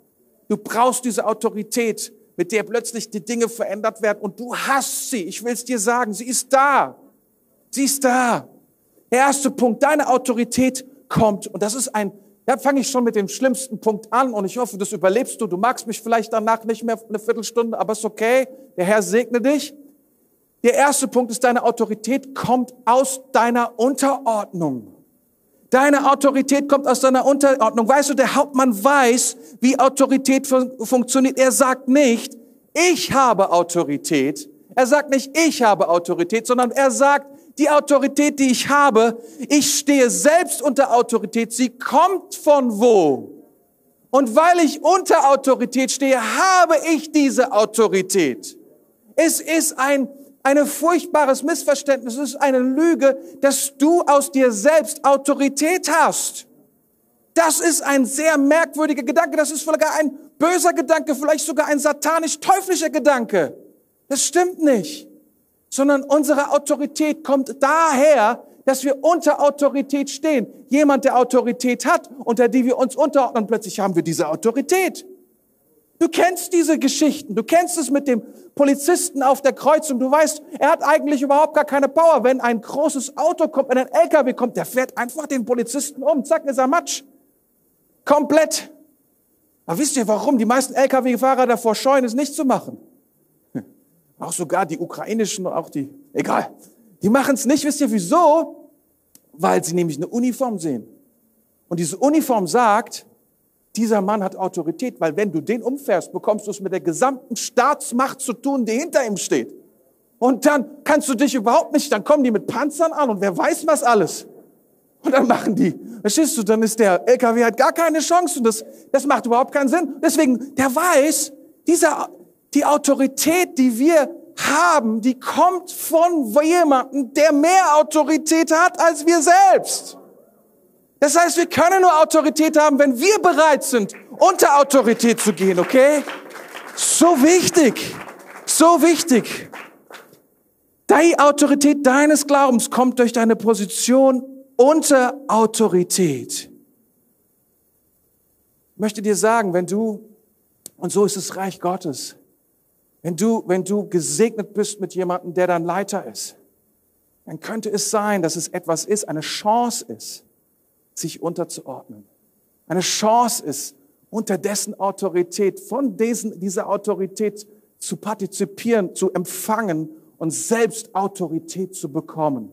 Du brauchst diese Autorität, mit der plötzlich die Dinge verändert werden und du hast sie. Ich will es dir sagen, sie ist da. Sie ist da. Der erste Punkt, deine Autorität kommt und das ist ein ja, fange ich schon mit dem schlimmsten Punkt an und ich hoffe, das überlebst du. Du magst mich vielleicht danach nicht mehr eine Viertelstunde, aber ist okay. Der Herr segne dich. Der erste Punkt ist, deine Autorität kommt aus deiner Unterordnung. Deine Autorität kommt aus deiner Unterordnung. Weißt du, der Hauptmann weiß, wie Autorität fun funktioniert. Er sagt nicht, ich habe Autorität. Er sagt nicht, ich habe Autorität, sondern er sagt, die Autorität, die ich habe, ich stehe selbst unter Autorität. Sie kommt von wo? Und weil ich unter Autorität stehe, habe ich diese Autorität. Es ist ein ein furchtbares Missverständnis, es ist eine Lüge, dass du aus dir selbst Autorität hast. Das ist ein sehr merkwürdiger Gedanke, das ist sogar ein böser Gedanke, vielleicht sogar ein satanisch-teuflischer Gedanke. Das stimmt nicht, sondern unsere Autorität kommt daher, dass wir unter Autorität stehen. Jemand, der Autorität hat, unter die wir uns unterordnen, plötzlich haben wir diese Autorität. Du kennst diese Geschichten. Du kennst es mit dem Polizisten auf der Kreuzung. Du weißt, er hat eigentlich überhaupt gar keine Power. Wenn ein großes Auto kommt, wenn ein LKW kommt, der fährt einfach den Polizisten um. Zack, ist er matsch. Komplett. Aber wisst ihr warum? Die meisten LKW-Fahrer davor scheuen, es nicht zu machen. Auch sogar die ukrainischen, auch die, egal. Die machen es nicht. Wisst ihr wieso? Weil sie nämlich eine Uniform sehen. Und diese Uniform sagt, dieser Mann hat Autorität, weil wenn du den umfährst, bekommst du es mit der gesamten Staatsmacht zu tun, die hinter ihm steht. Und dann kannst du dich überhaupt nicht, dann kommen die mit Panzern an und wer weiß was alles. Und dann machen die, verstehst du, dann ist der LKW halt gar keine Chance und das, das macht überhaupt keinen Sinn. Deswegen, der weiß, dieser, die Autorität, die wir haben, die kommt von jemandem, der mehr Autorität hat als wir selbst. Das heißt, wir können nur Autorität haben, wenn wir bereit sind, unter Autorität zu gehen, okay? So wichtig, so wichtig. Die Autorität deines Glaubens kommt durch deine Position unter Autorität. Ich möchte dir sagen, wenn du, und so ist es Reich Gottes, wenn du, wenn du gesegnet bist mit jemandem, der dein Leiter ist, dann könnte es sein, dass es etwas ist, eine Chance ist, sich unterzuordnen. Eine Chance ist, unter dessen Autorität, von diesen, dieser Autorität zu partizipieren, zu empfangen und selbst Autorität zu bekommen.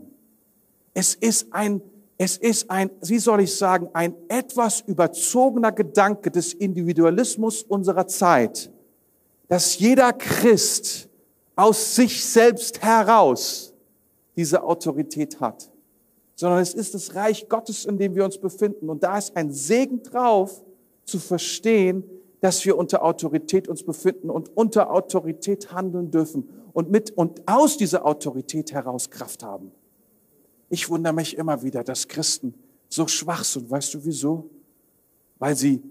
Es ist ein, es ist ein, wie soll ich sagen, ein etwas überzogener Gedanke des Individualismus unserer Zeit, dass jeder Christ aus sich selbst heraus diese Autorität hat sondern es ist das Reich Gottes, in dem wir uns befinden. Und da ist ein Segen drauf, zu verstehen, dass wir unter Autorität uns befinden und unter Autorität handeln dürfen und mit und aus dieser Autorität heraus Kraft haben. Ich wundere mich immer wieder, dass Christen so schwach sind. Weißt du wieso? Weil sie,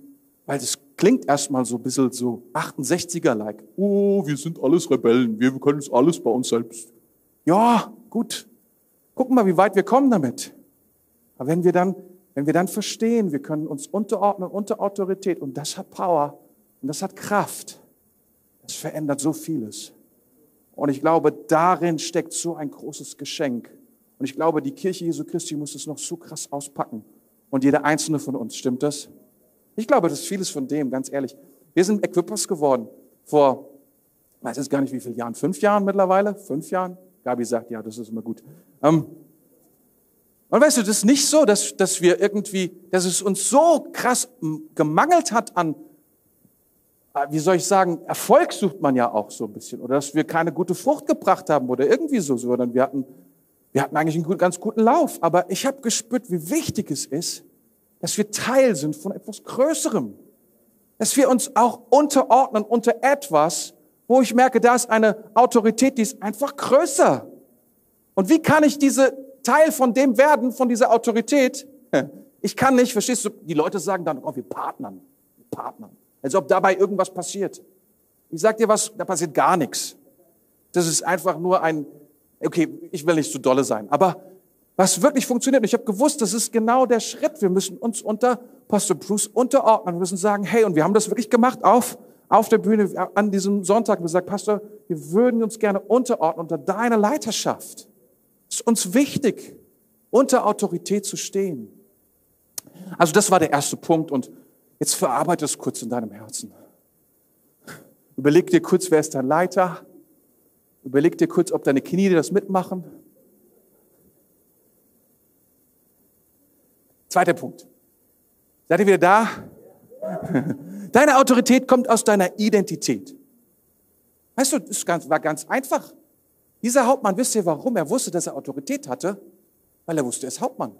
weil es klingt erstmal so ein bisschen so 68er-like. Oh, wir sind alles Rebellen. Wir können es alles bei uns selbst. Ja, gut. Gucken mal, wie weit wir kommen damit. Aber wenn wir dann, wenn wir dann verstehen, wir können uns unterordnen unter Autorität und das hat Power und das hat Kraft, das verändert so vieles. Und ich glaube, darin steckt so ein großes Geschenk. Und ich glaube, die Kirche Jesu Christi muss es noch so krass auspacken. Und jeder einzelne von uns, stimmt das? Ich glaube, das ist vieles von dem, ganz ehrlich. Wir sind Equippers geworden vor, weiß jetzt gar nicht wie viele Jahren, fünf Jahren mittlerweile, fünf Jahren. Gabi sagt, ja, das ist immer gut. Ähm, und weißt du, das ist nicht so, dass, dass wir irgendwie, dass es uns so krass gemangelt hat an, äh, wie soll ich sagen, Erfolg sucht man ja auch so ein bisschen. Oder dass wir keine gute Frucht gebracht haben oder irgendwie so, sondern wir hatten, wir hatten eigentlich einen ganz guten Lauf. Aber ich habe gespürt, wie wichtig es ist, dass wir Teil sind von etwas Größerem. Dass wir uns auch unterordnen unter etwas, wo ich merke, da ist eine Autorität, die ist einfach größer. Und wie kann ich diese Teil von dem werden, von dieser Autorität? Ich kann nicht, verstehst du, die Leute sagen dann, oh, wir partnern, wir partnern. Als ob dabei irgendwas passiert. Ich sag dir was, da passiert gar nichts. Das ist einfach nur ein, okay, ich will nicht zu dolle sein, aber was wirklich funktioniert. Und ich habe gewusst, das ist genau der Schritt. Wir müssen uns unter Pastor Bruce unterordnen. Wir müssen sagen, hey, und wir haben das wirklich gemacht auf, auf der Bühne an diesem Sonntag. Wir gesagt, Pastor, wir würden uns gerne unterordnen unter deiner Leiterschaft. Es ist uns wichtig, unter Autorität zu stehen. Also das war der erste Punkt und jetzt verarbeite es kurz in deinem Herzen. Überleg dir kurz, wer ist dein Leiter? Überleg dir kurz, ob deine Knie das mitmachen. Zweiter Punkt. Seid ihr wieder da? Deine Autorität kommt aus deiner Identität. Weißt du, das war ganz einfach. Dieser Hauptmann, wisst ihr warum? Er wusste, dass er Autorität hatte, weil er wusste, er ist Hauptmann.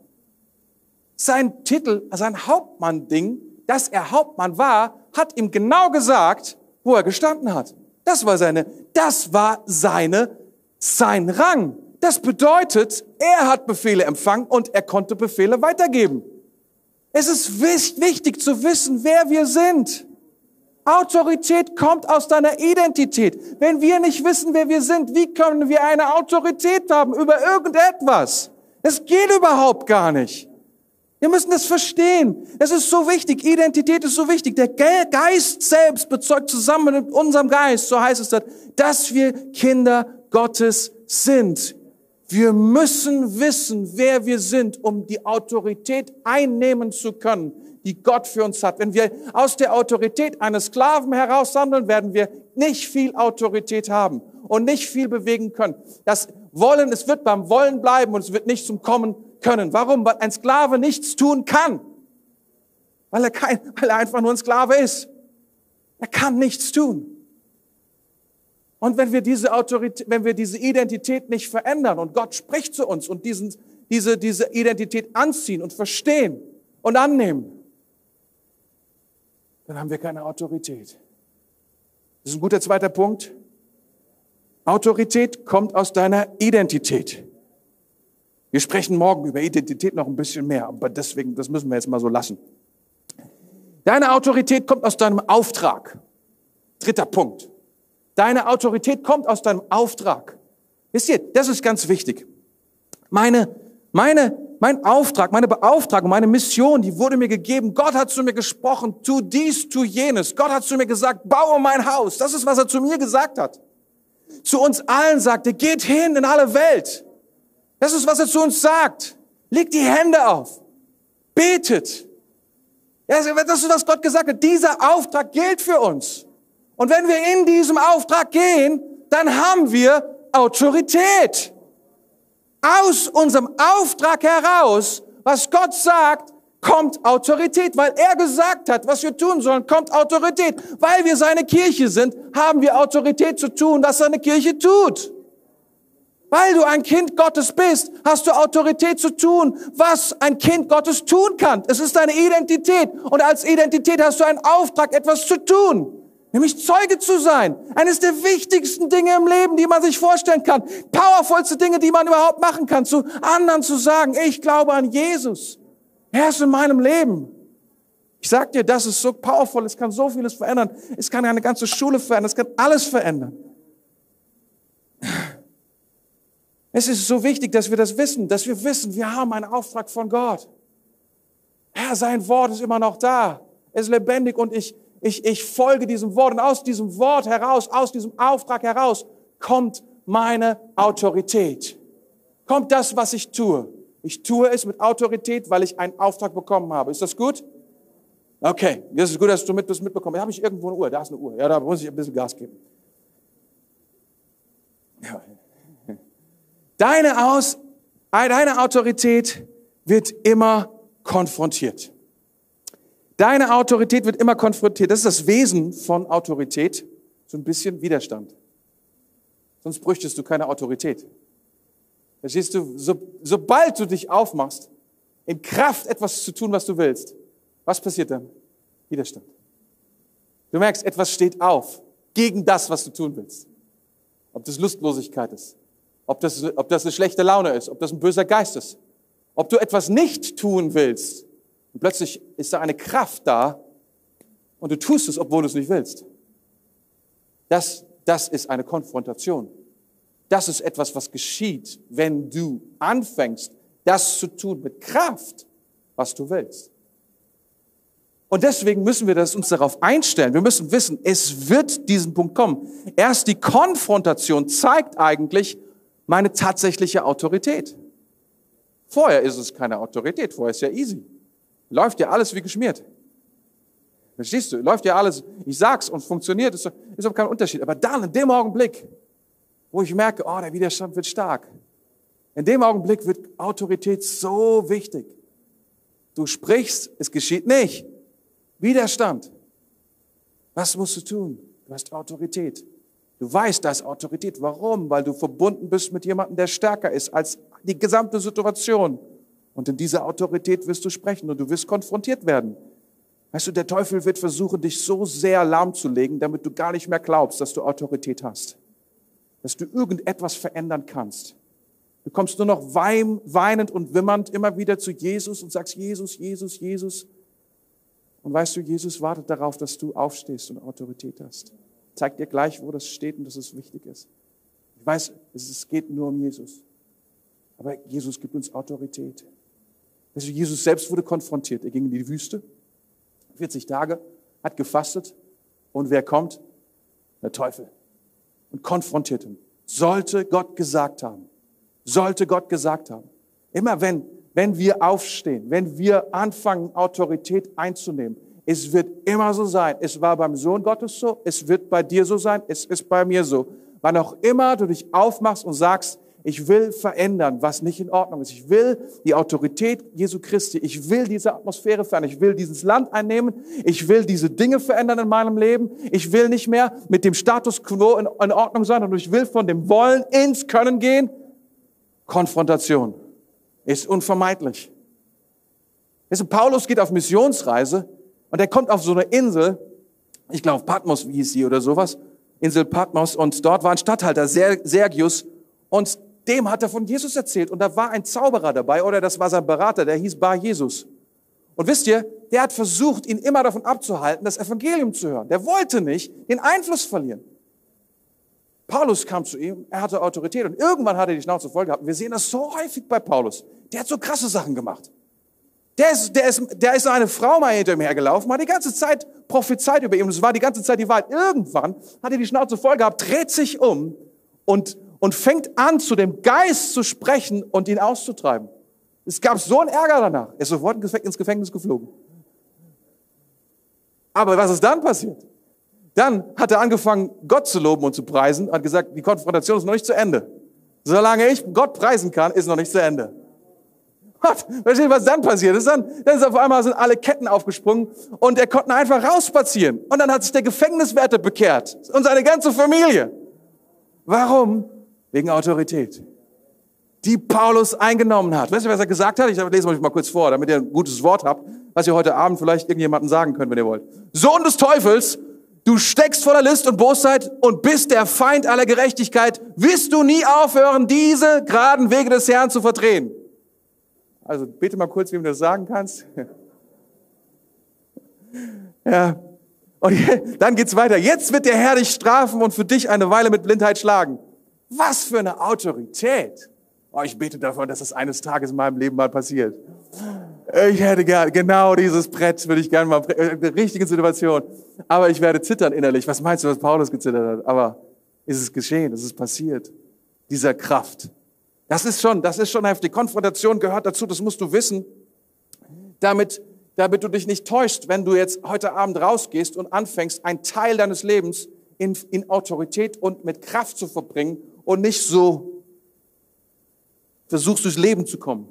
Sein Titel, sein Hauptmann-Ding, dass er Hauptmann war, hat ihm genau gesagt, wo er gestanden hat. Das war seine, das war seine, sein Rang. Das bedeutet, er hat Befehle empfangen und er konnte Befehle weitergeben. Es ist wichtig zu wissen, wer wir sind. Autorität kommt aus deiner Identität. Wenn wir nicht wissen, wer wir sind, wie können wir eine Autorität haben über irgendetwas? Es geht überhaupt gar nicht. Wir müssen das verstehen. Es ist so wichtig. Identität ist so wichtig. Der Geist selbst bezeugt zusammen mit unserem Geist, so heißt es dort, dass wir Kinder Gottes sind. Wir müssen wissen, wer wir sind, um die Autorität einnehmen zu können, die Gott für uns hat. Wenn wir aus der Autorität eines Sklaven heraus handeln, werden wir nicht viel Autorität haben und nicht viel bewegen können. Das Wollen, es wird beim Wollen bleiben und es wird nicht zum Kommen können. Warum? Weil ein Sklave nichts tun kann. Weil er, kein, weil er einfach nur ein Sklave ist. Er kann nichts tun. Und wenn wir diese Autorität, wenn wir diese Identität nicht verändern und Gott spricht zu uns und diesen, diese, diese Identität anziehen und verstehen und annehmen, dann haben wir keine Autorität. Das ist ein guter zweiter Punkt. Autorität kommt aus deiner Identität. Wir sprechen morgen über Identität noch ein bisschen mehr, aber deswegen, das müssen wir jetzt mal so lassen. Deine Autorität kommt aus deinem Auftrag. Dritter Punkt. Deine Autorität kommt aus deinem Auftrag. Wisst ihr, das ist ganz wichtig. Meine, meine, mein Auftrag, meine Beauftragung, meine Mission, die wurde mir gegeben. Gott hat zu mir gesprochen, tu dies, tu jenes. Gott hat zu mir gesagt, baue mein Haus. Das ist, was er zu mir gesagt hat. Zu uns allen sagte, geht hin in alle Welt. Das ist, was er zu uns sagt. Legt die Hände auf. Betet. das ist, was Gott gesagt hat. Dieser Auftrag gilt für uns. Und wenn wir in diesem Auftrag gehen, dann haben wir Autorität. Aus unserem Auftrag heraus, was Gott sagt, kommt Autorität. Weil er gesagt hat, was wir tun sollen, kommt Autorität. Weil wir seine Kirche sind, haben wir Autorität zu tun, was seine Kirche tut. Weil du ein Kind Gottes bist, hast du Autorität zu tun, was ein Kind Gottes tun kann. Es ist deine Identität. Und als Identität hast du einen Auftrag, etwas zu tun. Nämlich Zeuge zu sein. Eines der wichtigsten Dinge im Leben, die man sich vorstellen kann. Powervollste Dinge, die man überhaupt machen kann. Zu anderen zu sagen, ich glaube an Jesus. Er ist in meinem Leben. Ich sag dir, das ist so powerful. Es kann so vieles verändern. Es kann eine ganze Schule verändern. Es kann alles verändern. Es ist so wichtig, dass wir das wissen, dass wir wissen, wir haben einen Auftrag von Gott. Herr, sein Wort ist immer noch da. Es ist lebendig und ich, ich, ich folge diesem Wort. Und aus diesem Wort heraus, aus diesem Auftrag heraus, kommt meine Autorität. Kommt das, was ich tue. Ich tue es mit Autorität, weil ich einen Auftrag bekommen habe. Ist das gut? Okay, das ist gut, dass du mit, das mitbekommst. Da habe ich irgendwo eine Uhr. Da ist eine Uhr. Ja, da muss ich ein bisschen Gas geben. Deine, Aus, deine Autorität wird immer konfrontiert. Deine Autorität wird immer konfrontiert. Das ist das Wesen von Autorität. So ein bisschen Widerstand. Sonst bräuchtest du keine Autorität. Verstehst du? So, sobald du dich aufmachst, in Kraft etwas zu tun, was du willst, was passiert dann? Widerstand. Du merkst, etwas steht auf gegen das, was du tun willst. Ob das Lustlosigkeit ist, ob das, ob das eine schlechte Laune ist, ob das ein böser Geist ist, ob du etwas nicht tun willst. Und plötzlich ist da eine Kraft da und du tust es, obwohl du es nicht willst. Das, das ist eine Konfrontation. Das ist etwas, was geschieht, wenn du anfängst, das zu tun mit Kraft, was du willst. Und deswegen müssen wir das uns darauf einstellen. Wir müssen wissen, es wird diesen Punkt kommen. Erst die Konfrontation zeigt eigentlich meine tatsächliche Autorität. Vorher ist es keine Autorität, vorher ist ja easy. Läuft ja alles wie geschmiert. Verstehst du? Läuft ja alles, ich sag's und funktioniert, ist, ist auch kein Unterschied. Aber dann, in dem Augenblick, wo ich merke, oh, der Widerstand wird stark. In dem Augenblick wird Autorität so wichtig. Du sprichst, es geschieht nicht. Widerstand. Was musst du tun? Du hast Autorität. Du weißt, da ist Autorität. Warum? Weil du verbunden bist mit jemandem, der stärker ist als die gesamte Situation. Und in dieser Autorität wirst du sprechen und du wirst konfrontiert werden. Weißt du, der Teufel wird versuchen, dich so sehr lahmzulegen, damit du gar nicht mehr glaubst, dass du Autorität hast. Dass du irgendetwas verändern kannst. Du kommst nur noch weinend und wimmernd immer wieder zu Jesus und sagst, Jesus, Jesus, Jesus. Und weißt du, Jesus wartet darauf, dass du aufstehst und Autorität hast. Zeig dir gleich, wo das steht und dass es wichtig ist. Ich weiß, es geht nur um Jesus. Aber Jesus gibt uns Autorität. Du, Jesus selbst wurde konfrontiert. Er ging in die Wüste, 40 Tage, hat gefastet. Und wer kommt? Der Teufel. Und konfrontiert ihn. Sollte Gott gesagt haben. Sollte Gott gesagt haben. Immer wenn wenn wir aufstehen, wenn wir anfangen, Autorität einzunehmen. Es wird immer so sein. Es war beim Sohn Gottes so, es wird bei dir so sein, es ist bei mir so. Wann auch immer du dich aufmachst und sagst, ich will verändern, was nicht in Ordnung ist. Ich will die Autorität Jesu Christi. Ich will diese Atmosphäre verändern. Ich will dieses Land einnehmen. Ich will diese Dinge verändern in meinem Leben. Ich will nicht mehr mit dem Status quo in, in Ordnung sein, sondern ich will von dem Wollen ins Können gehen. Konfrontation ist unvermeidlich. Weißt Paulus geht auf Missionsreise und er kommt auf so eine Insel, ich glaube Patmos, hieß sie oder sowas, Insel Patmos und dort war ein Statthalter, Sergius und dem hat er von Jesus erzählt und da war ein Zauberer dabei oder das war sein Berater, der hieß Bar Jesus. Und wisst ihr, der hat versucht, ihn immer davon abzuhalten, das Evangelium zu hören. Der wollte nicht den Einfluss verlieren. Paulus kam zu ihm, er hatte Autorität und irgendwann hat er die Schnauze voll gehabt. Wir sehen das so häufig bei Paulus. Der hat so krasse Sachen gemacht. Der ist, der ist, der ist eine Frau mal hinter ihm hergelaufen, hat die ganze Zeit prophezeit über ihn und es war die ganze Zeit die Wahrheit. Irgendwann hat er die Schnauze voll gehabt, dreht sich um und, und fängt an, zu dem Geist zu sprechen und ihn auszutreiben. Es gab so einen Ärger danach. Er ist sofort ins Gefängnis geflogen. Aber was ist dann passiert? Dann hat er angefangen, Gott zu loben und zu preisen, hat gesagt, die Konfrontation ist noch nicht zu Ende. Solange ich Gott preisen kann, ist noch nicht zu Ende. Versteht, was dann passiert ist? Dann, dann ist auf einmal sind alle Ketten aufgesprungen und er konnte einfach rausspazieren. Und dann hat sich der Gefängniswärter bekehrt und seine ganze Familie. Warum? Wegen Autorität. Die Paulus eingenommen hat. Weißt du, was er gesagt hat? Ich lese euch mal kurz vor, damit ihr ein gutes Wort habt, was ihr heute Abend vielleicht irgendjemandem sagen könnt, wenn ihr wollt. Sohn des Teufels, Du steckst voller List und Bosheit und bist der Feind aller Gerechtigkeit. Wirst du nie aufhören, diese geraden Wege des Herrn zu verdrehen? Also bete mal kurz, wie du das sagen kannst. Ja. Und dann geht's weiter. Jetzt wird der Herr dich strafen und für dich eine Weile mit Blindheit schlagen. Was für eine Autorität. Oh, ich bete davon, dass das eines Tages in meinem Leben mal passiert. Ich hätte gern, genau dieses Brett würde ich gerne mal, äh, eine richtige Situation. Aber ich werde zittern innerlich. Was meinst du, was Paulus gezittert hat? Aber ist es geschehen, ist es passiert? Dieser Kraft. Das ist schon, das ist schon heftig. Konfrontation gehört dazu, das musst du wissen. Damit, damit du dich nicht täuscht, wenn du jetzt heute Abend rausgehst und anfängst, einen Teil deines Lebens in, in Autorität und mit Kraft zu verbringen und nicht so versuchst durchs Leben zu kommen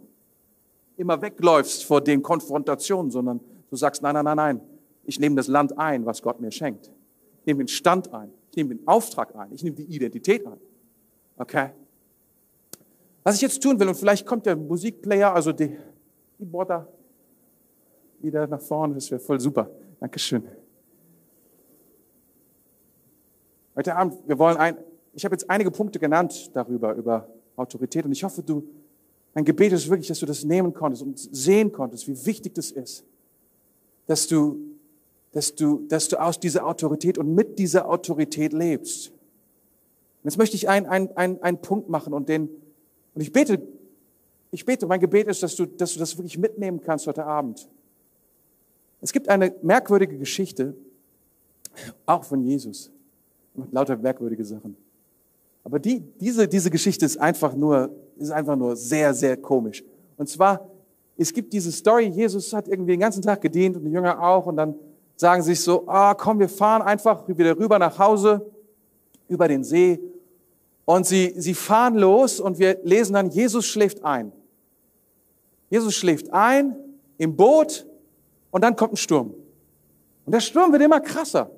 immer wegläufst vor den Konfrontationen, sondern du sagst, nein, nein, nein, nein, ich nehme das Land ein, was Gott mir schenkt. Ich nehme den Stand ein, ich nehme den Auftrag ein, ich nehme die Identität ein. Okay? Was ich jetzt tun will, und vielleicht kommt der Musikplayer, also die, die Border wieder nach vorne, das wäre voll super. Dankeschön. Heute Abend, wir wollen ein, ich habe jetzt einige Punkte genannt darüber, über Autorität, und ich hoffe, du mein Gebet ist wirklich, dass du das nehmen konntest und sehen konntest, wie wichtig das ist, dass du, dass du, dass du aus dieser Autorität und mit dieser Autorität lebst. Und jetzt möchte ich einen, einen, einen, einen Punkt machen und den, und ich bete ich bete, mein Gebet ist, dass du, dass du das wirklich mitnehmen kannst heute Abend. Es gibt eine merkwürdige Geschichte, auch von Jesus. Lauter merkwürdige Sachen. Aber die, diese, diese Geschichte ist einfach nur, ist einfach nur sehr, sehr komisch. Und zwar, es gibt diese Story, Jesus hat irgendwie den ganzen Tag gedient und die Jünger auch und dann sagen sie sich so, ah, komm, wir fahren einfach wieder rüber nach Hause, über den See und sie, sie fahren los und wir lesen dann, Jesus schläft ein. Jesus schläft ein im Boot und dann kommt ein Sturm. Und der Sturm wird immer krasser.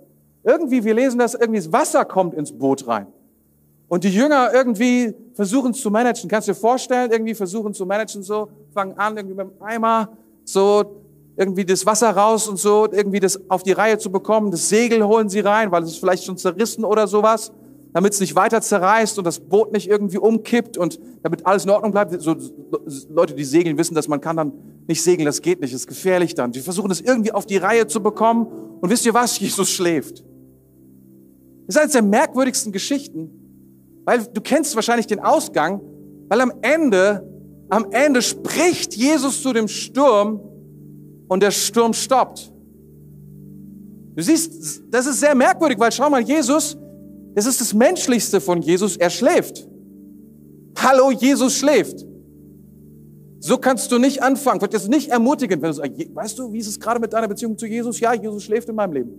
Irgendwie, wir lesen das, irgendwie das Wasser kommt ins Boot rein. Und die Jünger irgendwie versuchen es zu managen. Kannst du dir vorstellen, irgendwie versuchen zu managen so, fangen an irgendwie mit dem Eimer, so irgendwie das Wasser raus und so, irgendwie das auf die Reihe zu bekommen. Das Segel holen sie rein, weil es ist vielleicht schon zerrissen oder sowas, damit es nicht weiter zerreißt und das Boot nicht irgendwie umkippt und damit alles in Ordnung bleibt. So, Leute, die segeln, wissen, dass man kann dann nicht segeln, das geht nicht, das ist gefährlich dann. Die versuchen es irgendwie auf die Reihe zu bekommen und wisst ihr was? Jesus schläft. Das ist eines der merkwürdigsten Geschichten, weil du kennst wahrscheinlich den Ausgang, weil am Ende, am Ende spricht Jesus zu dem Sturm und der Sturm stoppt. Du siehst, das ist sehr merkwürdig, weil schau mal, Jesus, das ist das Menschlichste von Jesus, er schläft. Hallo, Jesus schläft. So kannst du nicht anfangen. Wird jetzt nicht ermutigen, wenn du sagst, weißt du, wie ist es gerade mit deiner Beziehung zu Jesus? Ja, Jesus schläft in meinem Leben.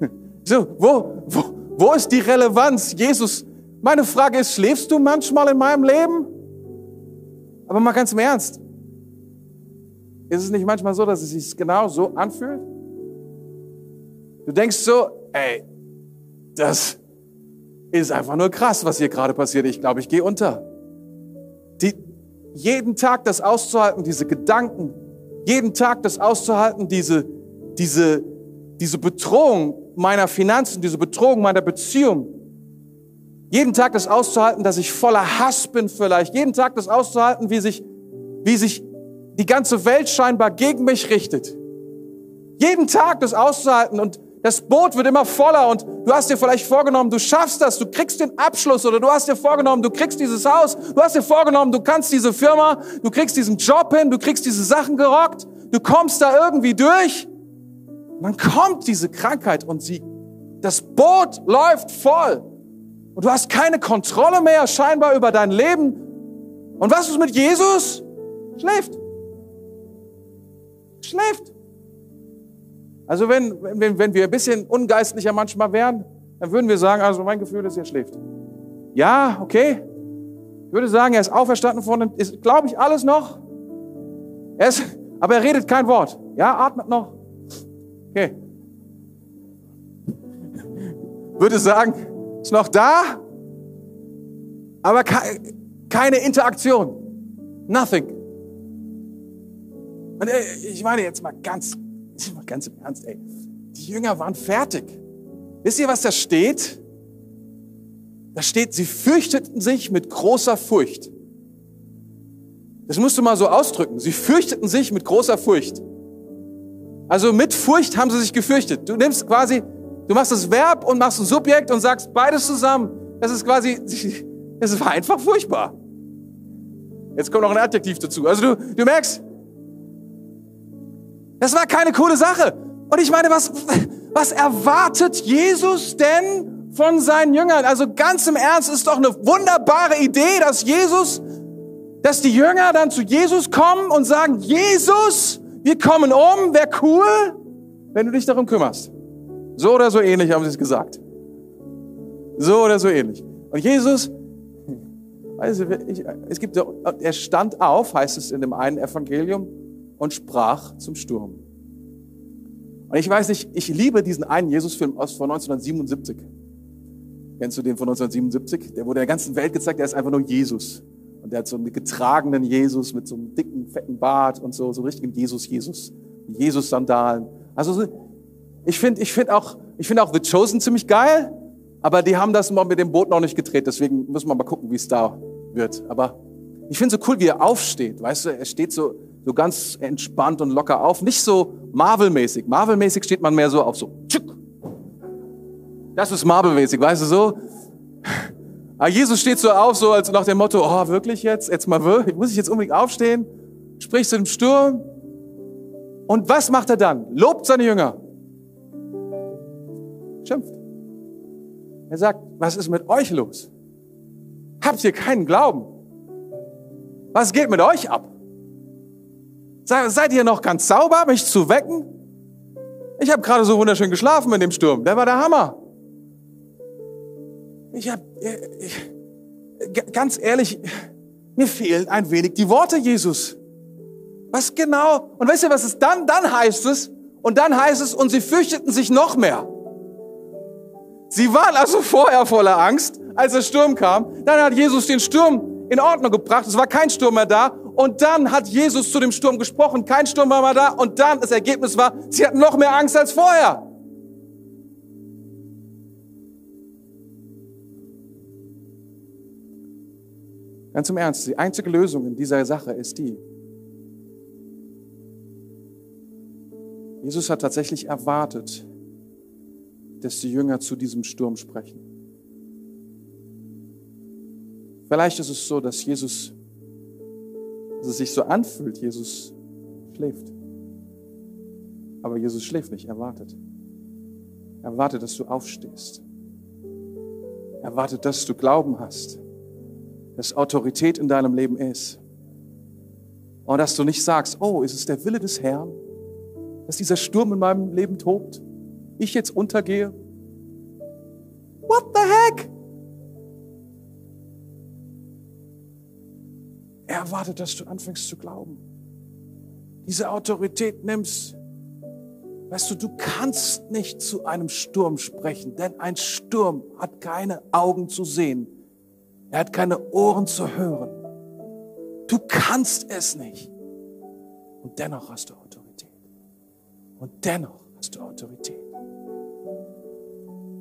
So, wo, wo, wo ist die Relevanz? Jesus, meine Frage ist, schläfst du manchmal in meinem Leben? Aber mal ganz im Ernst. Ist es nicht manchmal so, dass es sich genau so anfühlt? Du denkst so, ey, das ist einfach nur krass, was hier gerade passiert. Ich glaube, ich gehe unter. Die, jeden Tag das auszuhalten, diese Gedanken, jeden Tag das auszuhalten, diese, diese, diese Bedrohung meiner Finanzen, diese Bedrohung meiner Beziehung, jeden Tag das auszuhalten, dass ich voller Hass bin vielleicht, jeden Tag das auszuhalten, wie sich, wie sich die ganze Welt scheinbar gegen mich richtet. Jeden Tag das auszuhalten und das Boot wird immer voller und du hast dir vielleicht vorgenommen, du schaffst das, du kriegst den Abschluss oder du hast dir vorgenommen, du kriegst dieses Haus, du hast dir vorgenommen, du kannst diese Firma, du kriegst diesen Job hin, du kriegst diese Sachen gerockt, du kommst da irgendwie durch. Dann kommt diese Krankheit und sie, das Boot läuft voll und du hast keine Kontrolle mehr scheinbar über dein Leben. Und was ist mit Jesus? Schläft schläft. Also wenn, wenn, wenn wir ein bisschen ungeistlicher manchmal wären, dann würden wir sagen, also mein Gefühl ist, er schläft. Ja, okay. Ich würde sagen, er ist auferstanden von, ist, glaube ich, alles noch. Er ist, aber er redet kein Wort. Ja, atmet noch. Okay. Würde sagen, ist noch da, aber keine Interaktion. Nothing. Und ey, ich meine jetzt mal ganz, ganz im Ernst, ey. Die Jünger waren fertig. Wisst ihr, was da steht? Da steht, sie fürchteten sich mit großer Furcht. Das musst du mal so ausdrücken. Sie fürchteten sich mit großer Furcht. Also mit Furcht haben sie sich gefürchtet. Du nimmst quasi, du machst das Verb und machst ein Subjekt und sagst beides zusammen. Das ist quasi, das war einfach furchtbar. Jetzt kommt noch ein Adjektiv dazu. Also du, du merkst, das war keine coole Sache. Und ich meine, was, was erwartet Jesus denn von seinen Jüngern? Also ganz im Ernst ist doch eine wunderbare Idee, dass Jesus, dass die Jünger dann zu Jesus kommen und sagen, Jesus, wir kommen um, wäre cool, wenn du dich darum kümmerst. So oder so ähnlich haben sie es gesagt. So oder so ähnlich. Und Jesus, also ich, es gibt, er stand auf, heißt es in dem einen Evangelium, und sprach zum Sturm. Und ich weiß nicht, ich liebe diesen einen Jesusfilm aus von 1977. Kennst du den von 1977? Der wurde der ganzen Welt gezeigt, der ist einfach nur Jesus. Und der hat so einen getragenen Jesus mit so einem dicken, fetten Bart und so, so richtigen Jesus-Jesus. Jesus-Sandalen. Also ich finde ich finde auch, ich finde auch The Chosen ziemlich geil, aber die haben das mal mit dem Boot noch nicht gedreht, deswegen müssen wir mal gucken, wie es da wird. Aber ich finde so cool, wie er aufsteht. Weißt du, er steht so, so ganz entspannt und locker auf. Nicht so Marvel-mäßig. Marvel-mäßig steht man mehr so auf so. Das ist Marvel-mäßig, weißt du so? Aber Jesus steht so auf, so als nach dem Motto, oh, wirklich jetzt? Jetzt mal wirklich? Muss ich jetzt unbedingt aufstehen? Spricht zu dem Sturm. Und was macht er dann? Lobt seine Jünger. Schimpft. Er sagt, was ist mit euch los? Habt ihr keinen Glauben? Was geht mit euch ab? Seid ihr noch ganz sauber, mich zu wecken? Ich habe gerade so wunderschön geschlafen in dem Sturm. Der war der Hammer. Ich habe, ganz ehrlich, mir fehlen ein wenig die Worte, Jesus. Was genau? Und weißt du, was es dann, dann heißt es, und dann heißt es, und sie fürchteten sich noch mehr. Sie waren also vorher voller Angst, als der Sturm kam. Dann hat Jesus den Sturm in Ordnung gebracht. Es war kein Sturm mehr da. Und dann hat Jesus zu dem Sturm gesprochen. Kein Sturm war mehr da. Und dann, das Ergebnis war, sie hatten noch mehr Angst als vorher. Ganz im Ernst, die einzige Lösung in dieser Sache ist die, Jesus hat tatsächlich erwartet, dass die Jünger zu diesem Sturm sprechen. Vielleicht ist es so, dass Jesus, dass es sich so anfühlt, Jesus schläft. Aber Jesus schläft nicht, er wartet. Er wartet, dass du aufstehst. Er wartet, dass du Glauben hast, dass Autorität in deinem Leben ist. Und dass du nicht sagst, oh, ist es der Wille des Herrn, dass dieser Sturm in meinem Leben tobt? Ich jetzt untergehe? What the heck? Er erwartet, dass du anfängst zu glauben. Diese Autorität nimmst. Weißt du, du kannst nicht zu einem Sturm sprechen, denn ein Sturm hat keine Augen zu sehen. Er hat keine Ohren zu hören. Du kannst es nicht. Und dennoch hast du Autorität. Und dennoch hast du Autorität.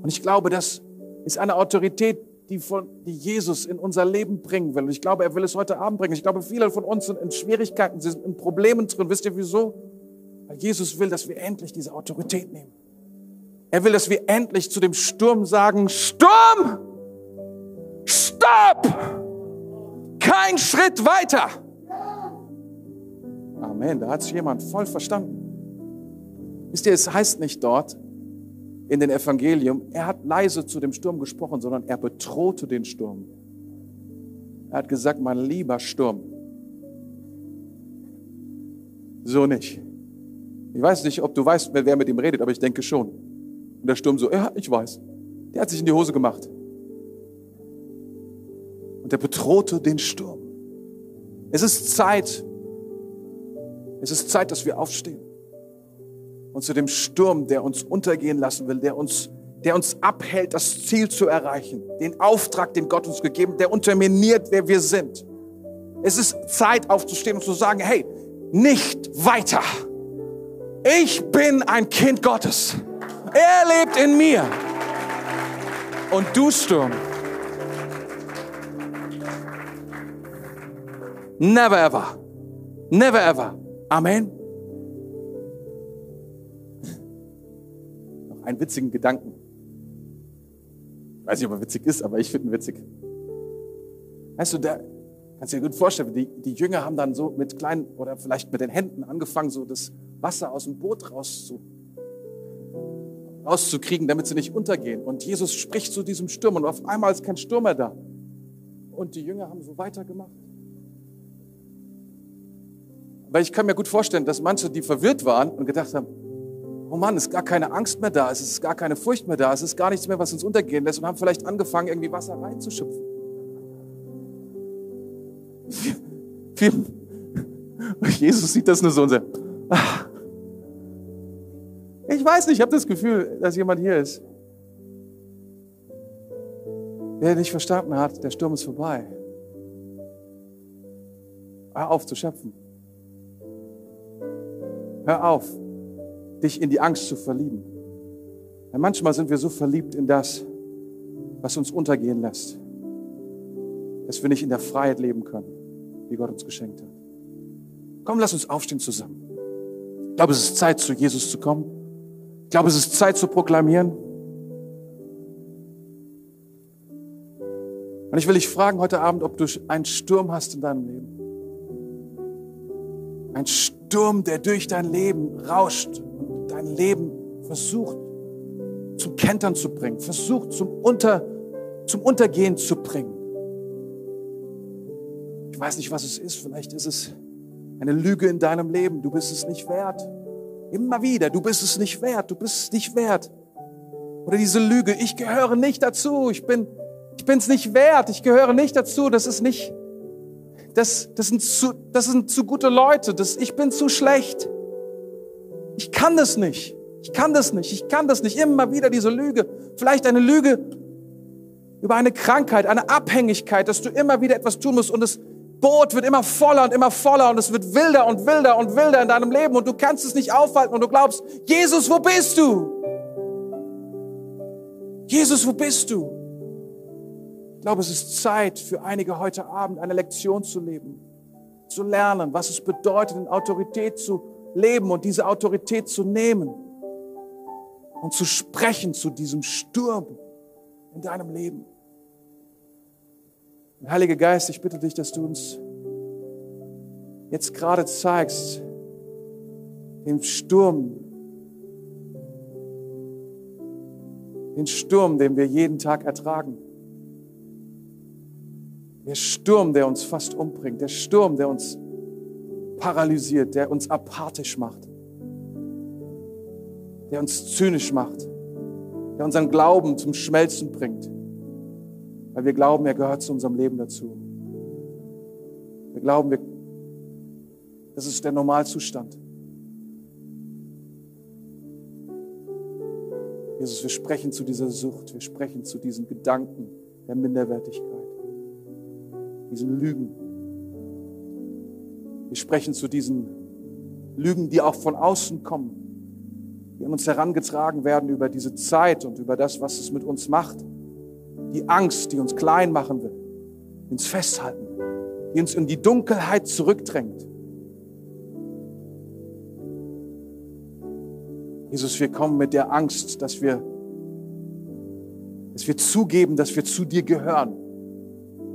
Und ich glaube, das ist eine Autorität, die, von, die Jesus in unser Leben bringen will. Und ich glaube, er will es heute Abend bringen. Ich glaube, viele von uns sind in Schwierigkeiten, sie sind in Problemen drin. Wisst ihr wieso? Weil Jesus will, dass wir endlich diese Autorität nehmen. Er will, dass wir endlich zu dem Sturm sagen, Sturm, stopp! Kein Schritt weiter! Amen, da hat es jemand voll verstanden. Wisst ihr, es heißt nicht dort, in den Evangelium, er hat leise zu dem Sturm gesprochen, sondern er bedrohte den Sturm. Er hat gesagt, mein lieber Sturm, so nicht. Ich weiß nicht, ob du weißt, wer mit ihm redet, aber ich denke schon. Und der Sturm so, ja, ich weiß. Der hat sich in die Hose gemacht. Und er bedrohte den Sturm. Es ist Zeit. Es ist Zeit, dass wir aufstehen und zu dem Sturm, der uns untergehen lassen will, der uns, der uns abhält, das Ziel zu erreichen, den Auftrag, den Gott uns gegeben, der unterminiert, wer wir sind. Es ist Zeit aufzustehen und zu sagen, hey, nicht weiter. Ich bin ein Kind Gottes. Er lebt in mir. Und du Sturm. Never ever. Never ever. Amen. einen witzigen Gedanken. Ich weiß nicht, ob er witzig ist, aber ich finde ihn witzig. Weißt du, da kannst du dir gut vorstellen, die, die Jünger haben dann so mit kleinen oder vielleicht mit den Händen angefangen, so das Wasser aus dem Boot rauszu, rauszukriegen, damit sie nicht untergehen. Und Jesus spricht zu diesem Sturm und auf einmal ist kein Sturm mehr da. Und die Jünger haben so weitergemacht. Weil ich kann mir gut vorstellen, dass manche, die verwirrt waren und gedacht haben, oh Mann, es ist gar keine Angst mehr da, es ist gar keine Furcht mehr da, es ist gar nichts mehr, was uns untergehen lässt und haben vielleicht angefangen, irgendwie Wasser reinzuschöpfen. Jesus sieht das nur so und sagt, ach, ich weiß nicht, ich habe das Gefühl, dass jemand hier ist, der nicht verstanden hat, der Sturm ist vorbei. Hör auf zu schöpfen. Hör auf, dich in die Angst zu verlieben. Weil manchmal sind wir so verliebt in das, was uns untergehen lässt, dass wir nicht in der Freiheit leben können, die Gott uns geschenkt hat. Komm, lass uns aufstehen zusammen. Ich glaube, es ist Zeit, zu Jesus zu kommen. Ich glaube, es ist Zeit zu proklamieren. Und ich will dich fragen heute Abend, ob du einen Sturm hast in deinem Leben. Ein Sturm, der durch dein Leben rauscht und dein Leben versucht zum Kentern zu bringen, versucht zum, Unter, zum Untergehen zu bringen. Ich weiß nicht, was es ist. Vielleicht ist es eine Lüge in deinem Leben. Du bist es nicht wert. Immer wieder, du bist es nicht wert. Du bist es nicht wert. Oder diese Lüge, ich gehöre nicht dazu. Ich bin, ich bin es nicht wert. Ich gehöre nicht dazu. Das ist nicht, das, das sind zu, das sind zu gute Leute. Das, ich bin zu schlecht. Ich kann das nicht. Ich kann das nicht. Ich kann das nicht. Immer wieder diese Lüge. Vielleicht eine Lüge über eine Krankheit, eine Abhängigkeit, dass du immer wieder etwas tun musst und es Boot wird immer voller und immer voller und es wird wilder und wilder und wilder in deinem Leben und du kannst es nicht aufhalten und du glaubst, Jesus, wo bist du? Jesus, wo bist du? Ich glaube, es ist Zeit für einige heute Abend eine Lektion zu leben, zu lernen, was es bedeutet, in Autorität zu leben und diese Autorität zu nehmen und zu sprechen zu diesem Sturm in deinem Leben. Heiliger Geist, ich bitte dich, dass du uns jetzt gerade zeigst, den Sturm, den Sturm, den wir jeden Tag ertragen. Der Sturm, der uns fast umbringt, der Sturm, der uns paralysiert, der uns apathisch macht, der uns zynisch macht, der unseren Glauben zum Schmelzen bringt weil wir glauben, er gehört zu unserem Leben dazu. Wir glauben, wir, das ist der Normalzustand. Jesus, wir sprechen zu dieser Sucht, wir sprechen zu diesen Gedanken der Minderwertigkeit, diesen Lügen. Wir sprechen zu diesen Lügen, die auch von außen kommen, die an uns herangetragen werden über diese Zeit und über das, was es mit uns macht die Angst, die uns klein machen will, die uns festhalten, die uns in die Dunkelheit zurückdrängt. Jesus, wir kommen mit der Angst, dass wir, dass wir zugeben, dass wir zu dir gehören,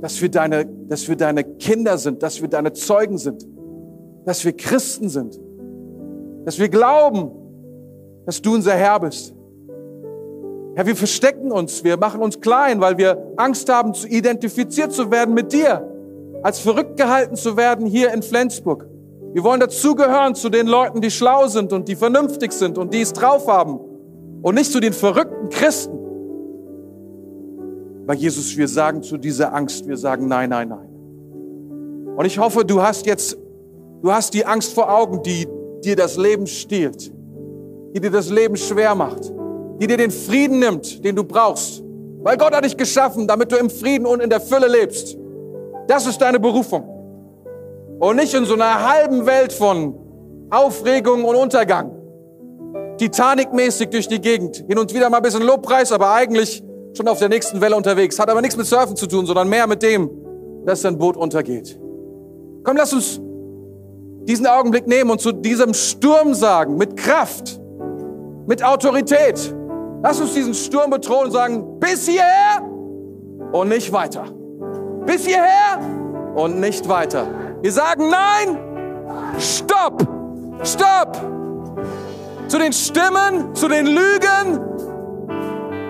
dass wir deine, dass wir deine Kinder sind, dass wir deine Zeugen sind, dass wir Christen sind, dass wir glauben, dass du unser Herr bist. Herr, wir verstecken uns, wir machen uns klein, weil wir Angst haben, zu identifiziert zu werden mit dir, als verrückt gehalten zu werden hier in Flensburg. Wir wollen dazugehören zu den Leuten, die schlau sind und die vernünftig sind und die es drauf haben und nicht zu den verrückten Christen. Weil Jesus, wir sagen zu dieser Angst, wir sagen nein, nein, nein. Und ich hoffe, du hast jetzt, du hast die Angst vor Augen, die dir das Leben stiehlt, die dir das Leben schwer macht die dir den Frieden nimmt, den du brauchst. Weil Gott hat dich geschaffen, damit du im Frieden und in der Fülle lebst. Das ist deine Berufung. Und nicht in so einer halben Welt von Aufregung und Untergang. Titanic-mäßig durch die Gegend. Hin und wieder mal ein bisschen Lobpreis, aber eigentlich schon auf der nächsten Welle unterwegs. Hat aber nichts mit Surfen zu tun, sondern mehr mit dem, dass dein Boot untergeht. Komm, lass uns diesen Augenblick nehmen und zu diesem Sturm sagen, mit Kraft, mit Autorität. Lass uns diesen Sturm bedrohen und sagen, bis hierher und nicht weiter. Bis hierher und nicht weiter. Wir sagen nein, stopp, stopp. Zu den Stimmen, zu den Lügen,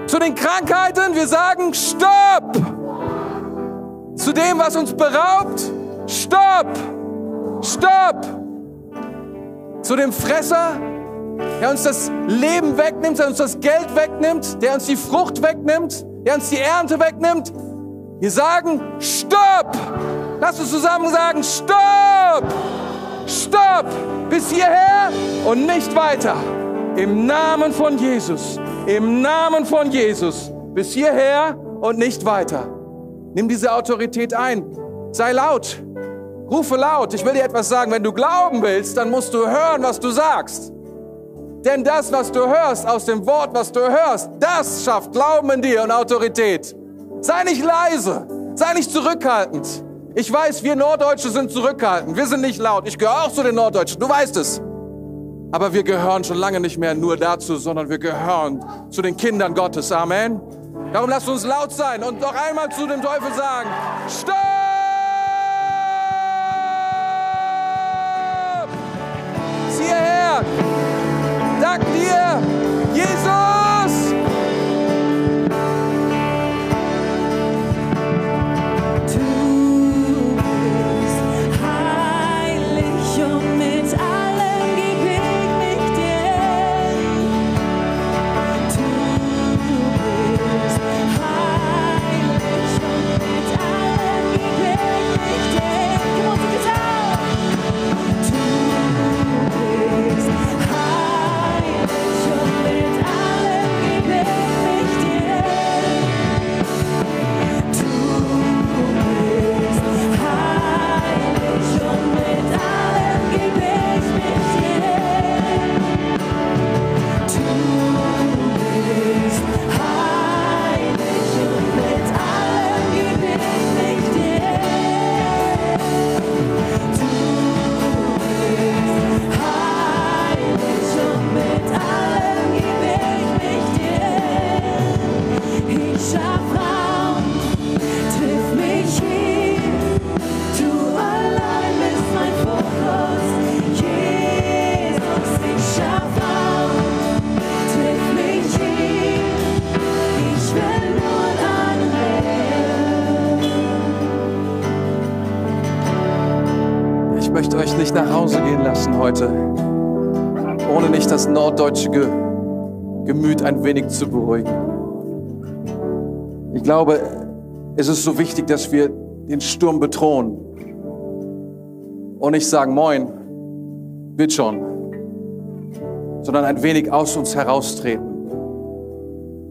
zu den Krankheiten, wir sagen stopp. Zu dem, was uns beraubt, stopp, stopp. Zu dem Fresser, der uns das Leben wegnimmt, der uns das Geld wegnimmt, der uns die Frucht wegnimmt, der uns die Ernte wegnimmt. Wir sagen, stopp! Lass uns zusammen sagen, stopp! Stopp! Bis hierher und nicht weiter. Im Namen von Jesus. Im Namen von Jesus. Bis hierher und nicht weiter. Nimm diese Autorität ein. Sei laut. Rufe laut. Ich will dir etwas sagen. Wenn du glauben willst, dann musst du hören, was du sagst. Denn das, was du hörst aus dem Wort, was du hörst, das schafft Glauben in dir und Autorität. Sei nicht leise, sei nicht zurückhaltend. Ich weiß, wir Norddeutsche sind zurückhaltend, wir sind nicht laut. Ich gehöre auch zu den Norddeutschen, du weißt es. Aber wir gehören schon lange nicht mehr nur dazu, sondern wir gehören zu den Kindern Gottes. Amen. Darum lasst uns laut sein und noch einmal zu dem Teufel sagen, stopp! Sieh her! Dank dir, Jesus! Norddeutsche Ge Gemüt ein wenig zu beruhigen. Ich glaube, es ist so wichtig, dass wir den Sturm bedrohen und nicht sagen, moin, wird schon, sondern ein wenig aus uns heraustreten.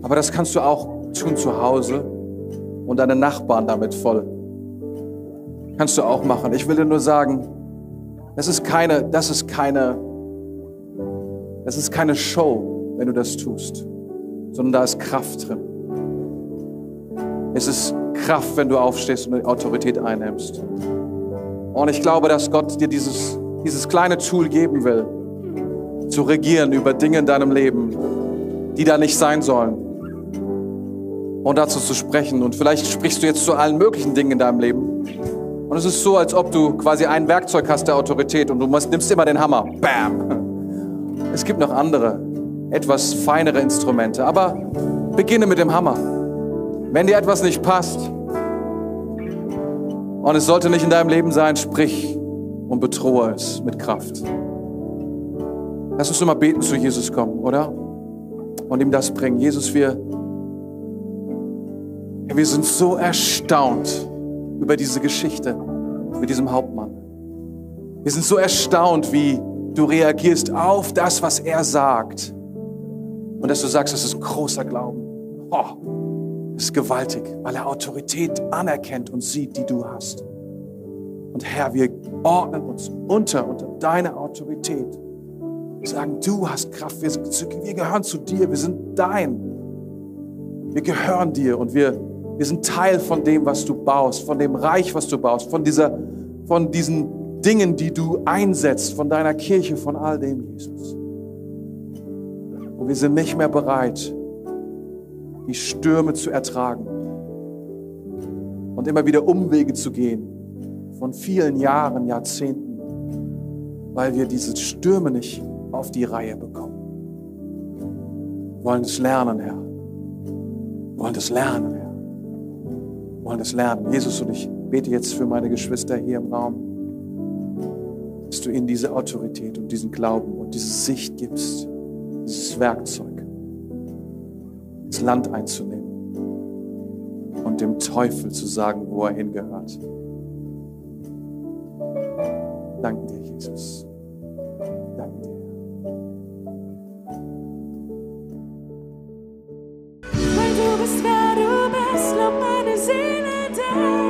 Aber das kannst du auch tun zu Hause und deine Nachbarn damit voll. Kannst du auch machen. Ich will dir nur sagen, das ist keine, das ist keine, das ist keine Show, wenn du das tust, sondern da ist Kraft drin. Es ist Kraft, wenn du aufstehst und Autorität einnimmst. Und ich glaube, dass Gott dir dieses, dieses kleine Tool geben will, zu regieren über Dinge in deinem Leben, die da nicht sein sollen. Und dazu zu sprechen. Und vielleicht sprichst du jetzt zu allen möglichen Dingen in deinem Leben. Und es ist so, als ob du quasi ein Werkzeug hast der Autorität und du nimmst immer den Hammer. Bam! Es gibt noch andere, etwas feinere Instrumente. Aber beginne mit dem Hammer. Wenn dir etwas nicht passt und es sollte nicht in deinem Leben sein, sprich und bedrohe es mit Kraft. Lass uns nur mal beten zu Jesus kommen, oder? Und ihm das bringen. Jesus, wir, wir sind so erstaunt über diese Geschichte mit diesem Hauptmann. Wir sind so erstaunt, wie du reagierst auf das, was er sagt. Und dass du sagst, das ist ein großer Glauben. Oh, das ist gewaltig, weil er Autorität anerkennt und sieht, die du hast. Und Herr, wir ordnen uns unter, unter deine Autorität. Wir sagen, du hast Kraft, wir, wir gehören zu dir, wir sind dein. Wir gehören dir und wir, wir sind Teil von dem, was du baust, von dem Reich, was du baust, von, dieser, von diesen Dingen, die du einsetzt, von deiner Kirche, von all dem, Jesus. Und wir sind nicht mehr bereit, die Stürme zu ertragen und immer wieder Umwege zu gehen von vielen Jahren, Jahrzehnten, weil wir diese Stürme nicht auf die Reihe bekommen. Wir wollen es lernen, Herr. Wir wollen es lernen, Herr. Wir wollen es lernen. Jesus, und ich bete jetzt für meine Geschwister hier im Raum, dass du ihnen diese Autorität und diesen Glauben und diese Sicht gibst, dieses Werkzeug, das Land einzunehmen und dem Teufel zu sagen, wo er hingehört. Danke dir, Jesus. Danke dir. Weil du bist, wer du bist, lob meine Seele dir.